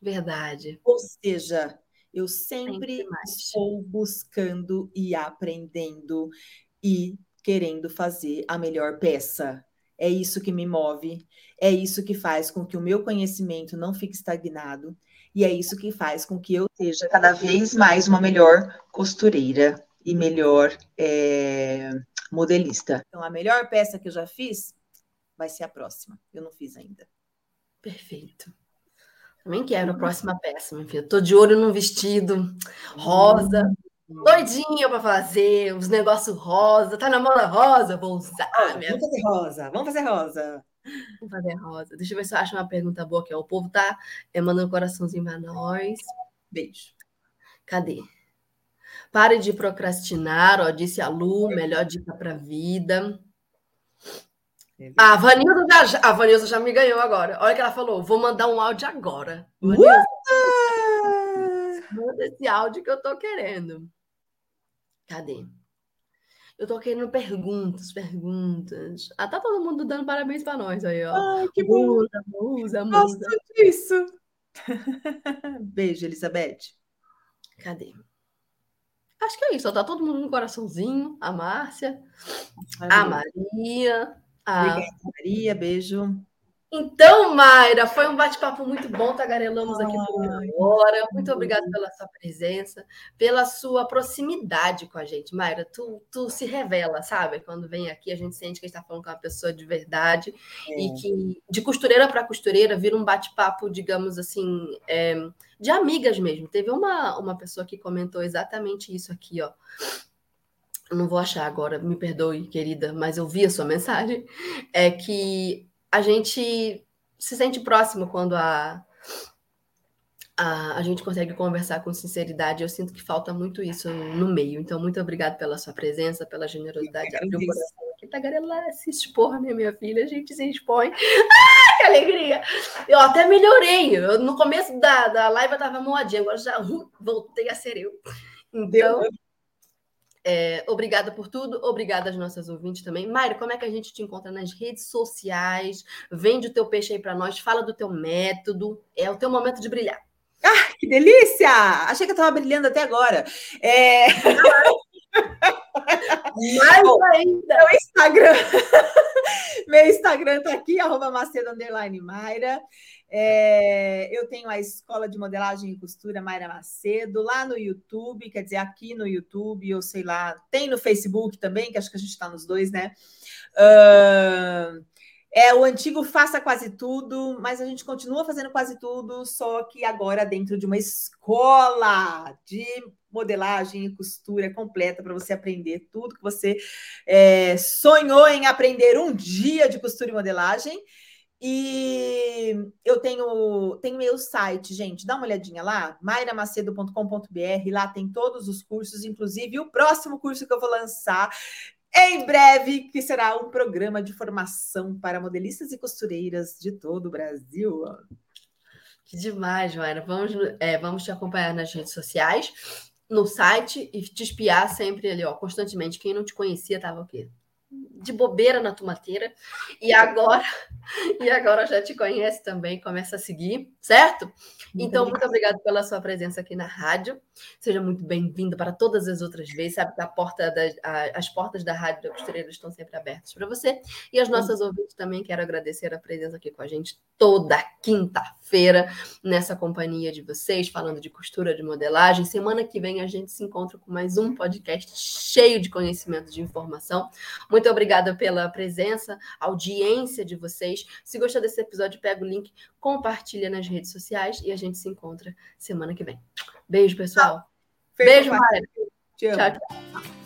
Verdade. Ou seja, eu sempre, sempre estou buscando e aprendendo e querendo fazer a melhor peça. É isso que me move, é isso que faz com que o meu conhecimento não fique estagnado e é isso que faz com que eu seja cada vez mais uma melhor costureira e melhor é, modelista. Então, a melhor peça que eu já fiz vai ser a próxima. Eu não fiz ainda. Perfeito. Também quero a próxima peça, minha filha. Tô de olho num vestido rosa, doidinha para fazer, os negócios rosa. Tá na moda rosa? Vou usar. Ah, vamos fazer rosa, vamos fazer rosa. Vamos fazer rosa. Deixa eu ver se eu acho uma pergunta boa que é. O povo tá é, mandando um coraçãozinho para nós. Beijo. Cadê? Pare de procrastinar, ó, disse a Lu, melhor dica para a vida. É a Vanilda já, a Vanilda já me ganhou agora. Olha que ela falou, vou mandar um áudio agora. Vanilda, manda esse áudio que eu tô querendo. Cadê? Eu tô querendo perguntas, perguntas. Ah, tá todo mundo dando parabéns para nós aí, ó. Ai, que bom. Musa, musa, musa. Gosto disso. <laughs> Beijo, Elizabeth. Cadê? Acho que é isso. Tá todo mundo no coraçãozinho. A Márcia, a Maria. A... Obrigada, Maria. Beijo. Então, Mayra, foi um bate-papo muito bom, tagarelamos aqui por uma hora. Muito obrigada pela sua presença, pela sua proximidade com a gente. Mayra, tu, tu se revela, sabe? Quando vem aqui, a gente sente que está falando com uma pessoa de verdade é. e que de costureira para costureira vira um bate-papo, digamos assim, é, de amigas mesmo. Teve uma, uma pessoa que comentou exatamente isso aqui, ó não vou achar agora, me perdoe, querida, mas eu vi a sua mensagem, é que a gente se sente próximo quando a, a, a gente consegue conversar com sinceridade. Eu sinto que falta muito isso no meio. Então, muito obrigada pela sua presença, pela generosidade de abrir o coração aqui. Tagarela se expor, né, minha filha? A gente se expõe. Ah, que alegria! Eu até melhorei. Eu, no começo da, da live eu tava moadinha, agora já uh, voltei a ser eu. Então, é, obrigada por tudo, obrigada às nossas ouvintes também. Mayra, como é que a gente te encontra nas redes sociais? Vende o teu peixe aí para nós, fala do teu método, é o teu momento de brilhar. Ah, que delícia! Achei que eu estava brilhando até agora. É... <laughs> Mais ainda! Meu Instagram, <laughs> meu Instagram tá aqui, arroba Macedo Underline Mayra. É, eu tenho a Escola de Modelagem e Costura Mayra Macedo lá no YouTube, quer dizer, aqui no YouTube, ou sei lá, tem no Facebook também, que acho que a gente está nos dois, né? Uh, é o antigo Faça Quase Tudo, mas a gente continua fazendo quase tudo, só que agora dentro de uma escola de modelagem e costura completa para você aprender tudo que você é, sonhou em aprender um dia de costura e modelagem. E eu tenho, tenho meu site, gente, dá uma olhadinha lá, mairamacedo.com.br, lá tem todos os cursos, inclusive o próximo curso que eu vou lançar em breve, que será um programa de formação para modelistas e costureiras de todo o Brasil. Que demais, Mayra. Vamos, é, vamos te acompanhar nas redes sociais, no site e te espiar sempre ali, ó, constantemente. Quem não te conhecia estava o quê? De bobeira na tomateira e agora <laughs> e agora já te conhece também, começa a seguir, certo? Então, muito obrigada pela sua presença aqui na rádio. Seja muito bem-vindo para todas as outras vezes. Sabe que a porta a, as portas da Rádio da Costureira estão sempre abertas para você. E as nossas ouvintes também quero agradecer a presença aqui com a gente toda quinta-feira nessa companhia de vocês, falando de costura, de modelagem. Semana que vem a gente se encontra com mais um podcast cheio de conhecimento, de informação. Muito obrigada pela presença, audiência de vocês. Se gostou desse episódio, pega o link, compartilha nas redes sociais e a gente se encontra semana que vem. Beijo, pessoal. Beijo, Maria. Tchau, tchau.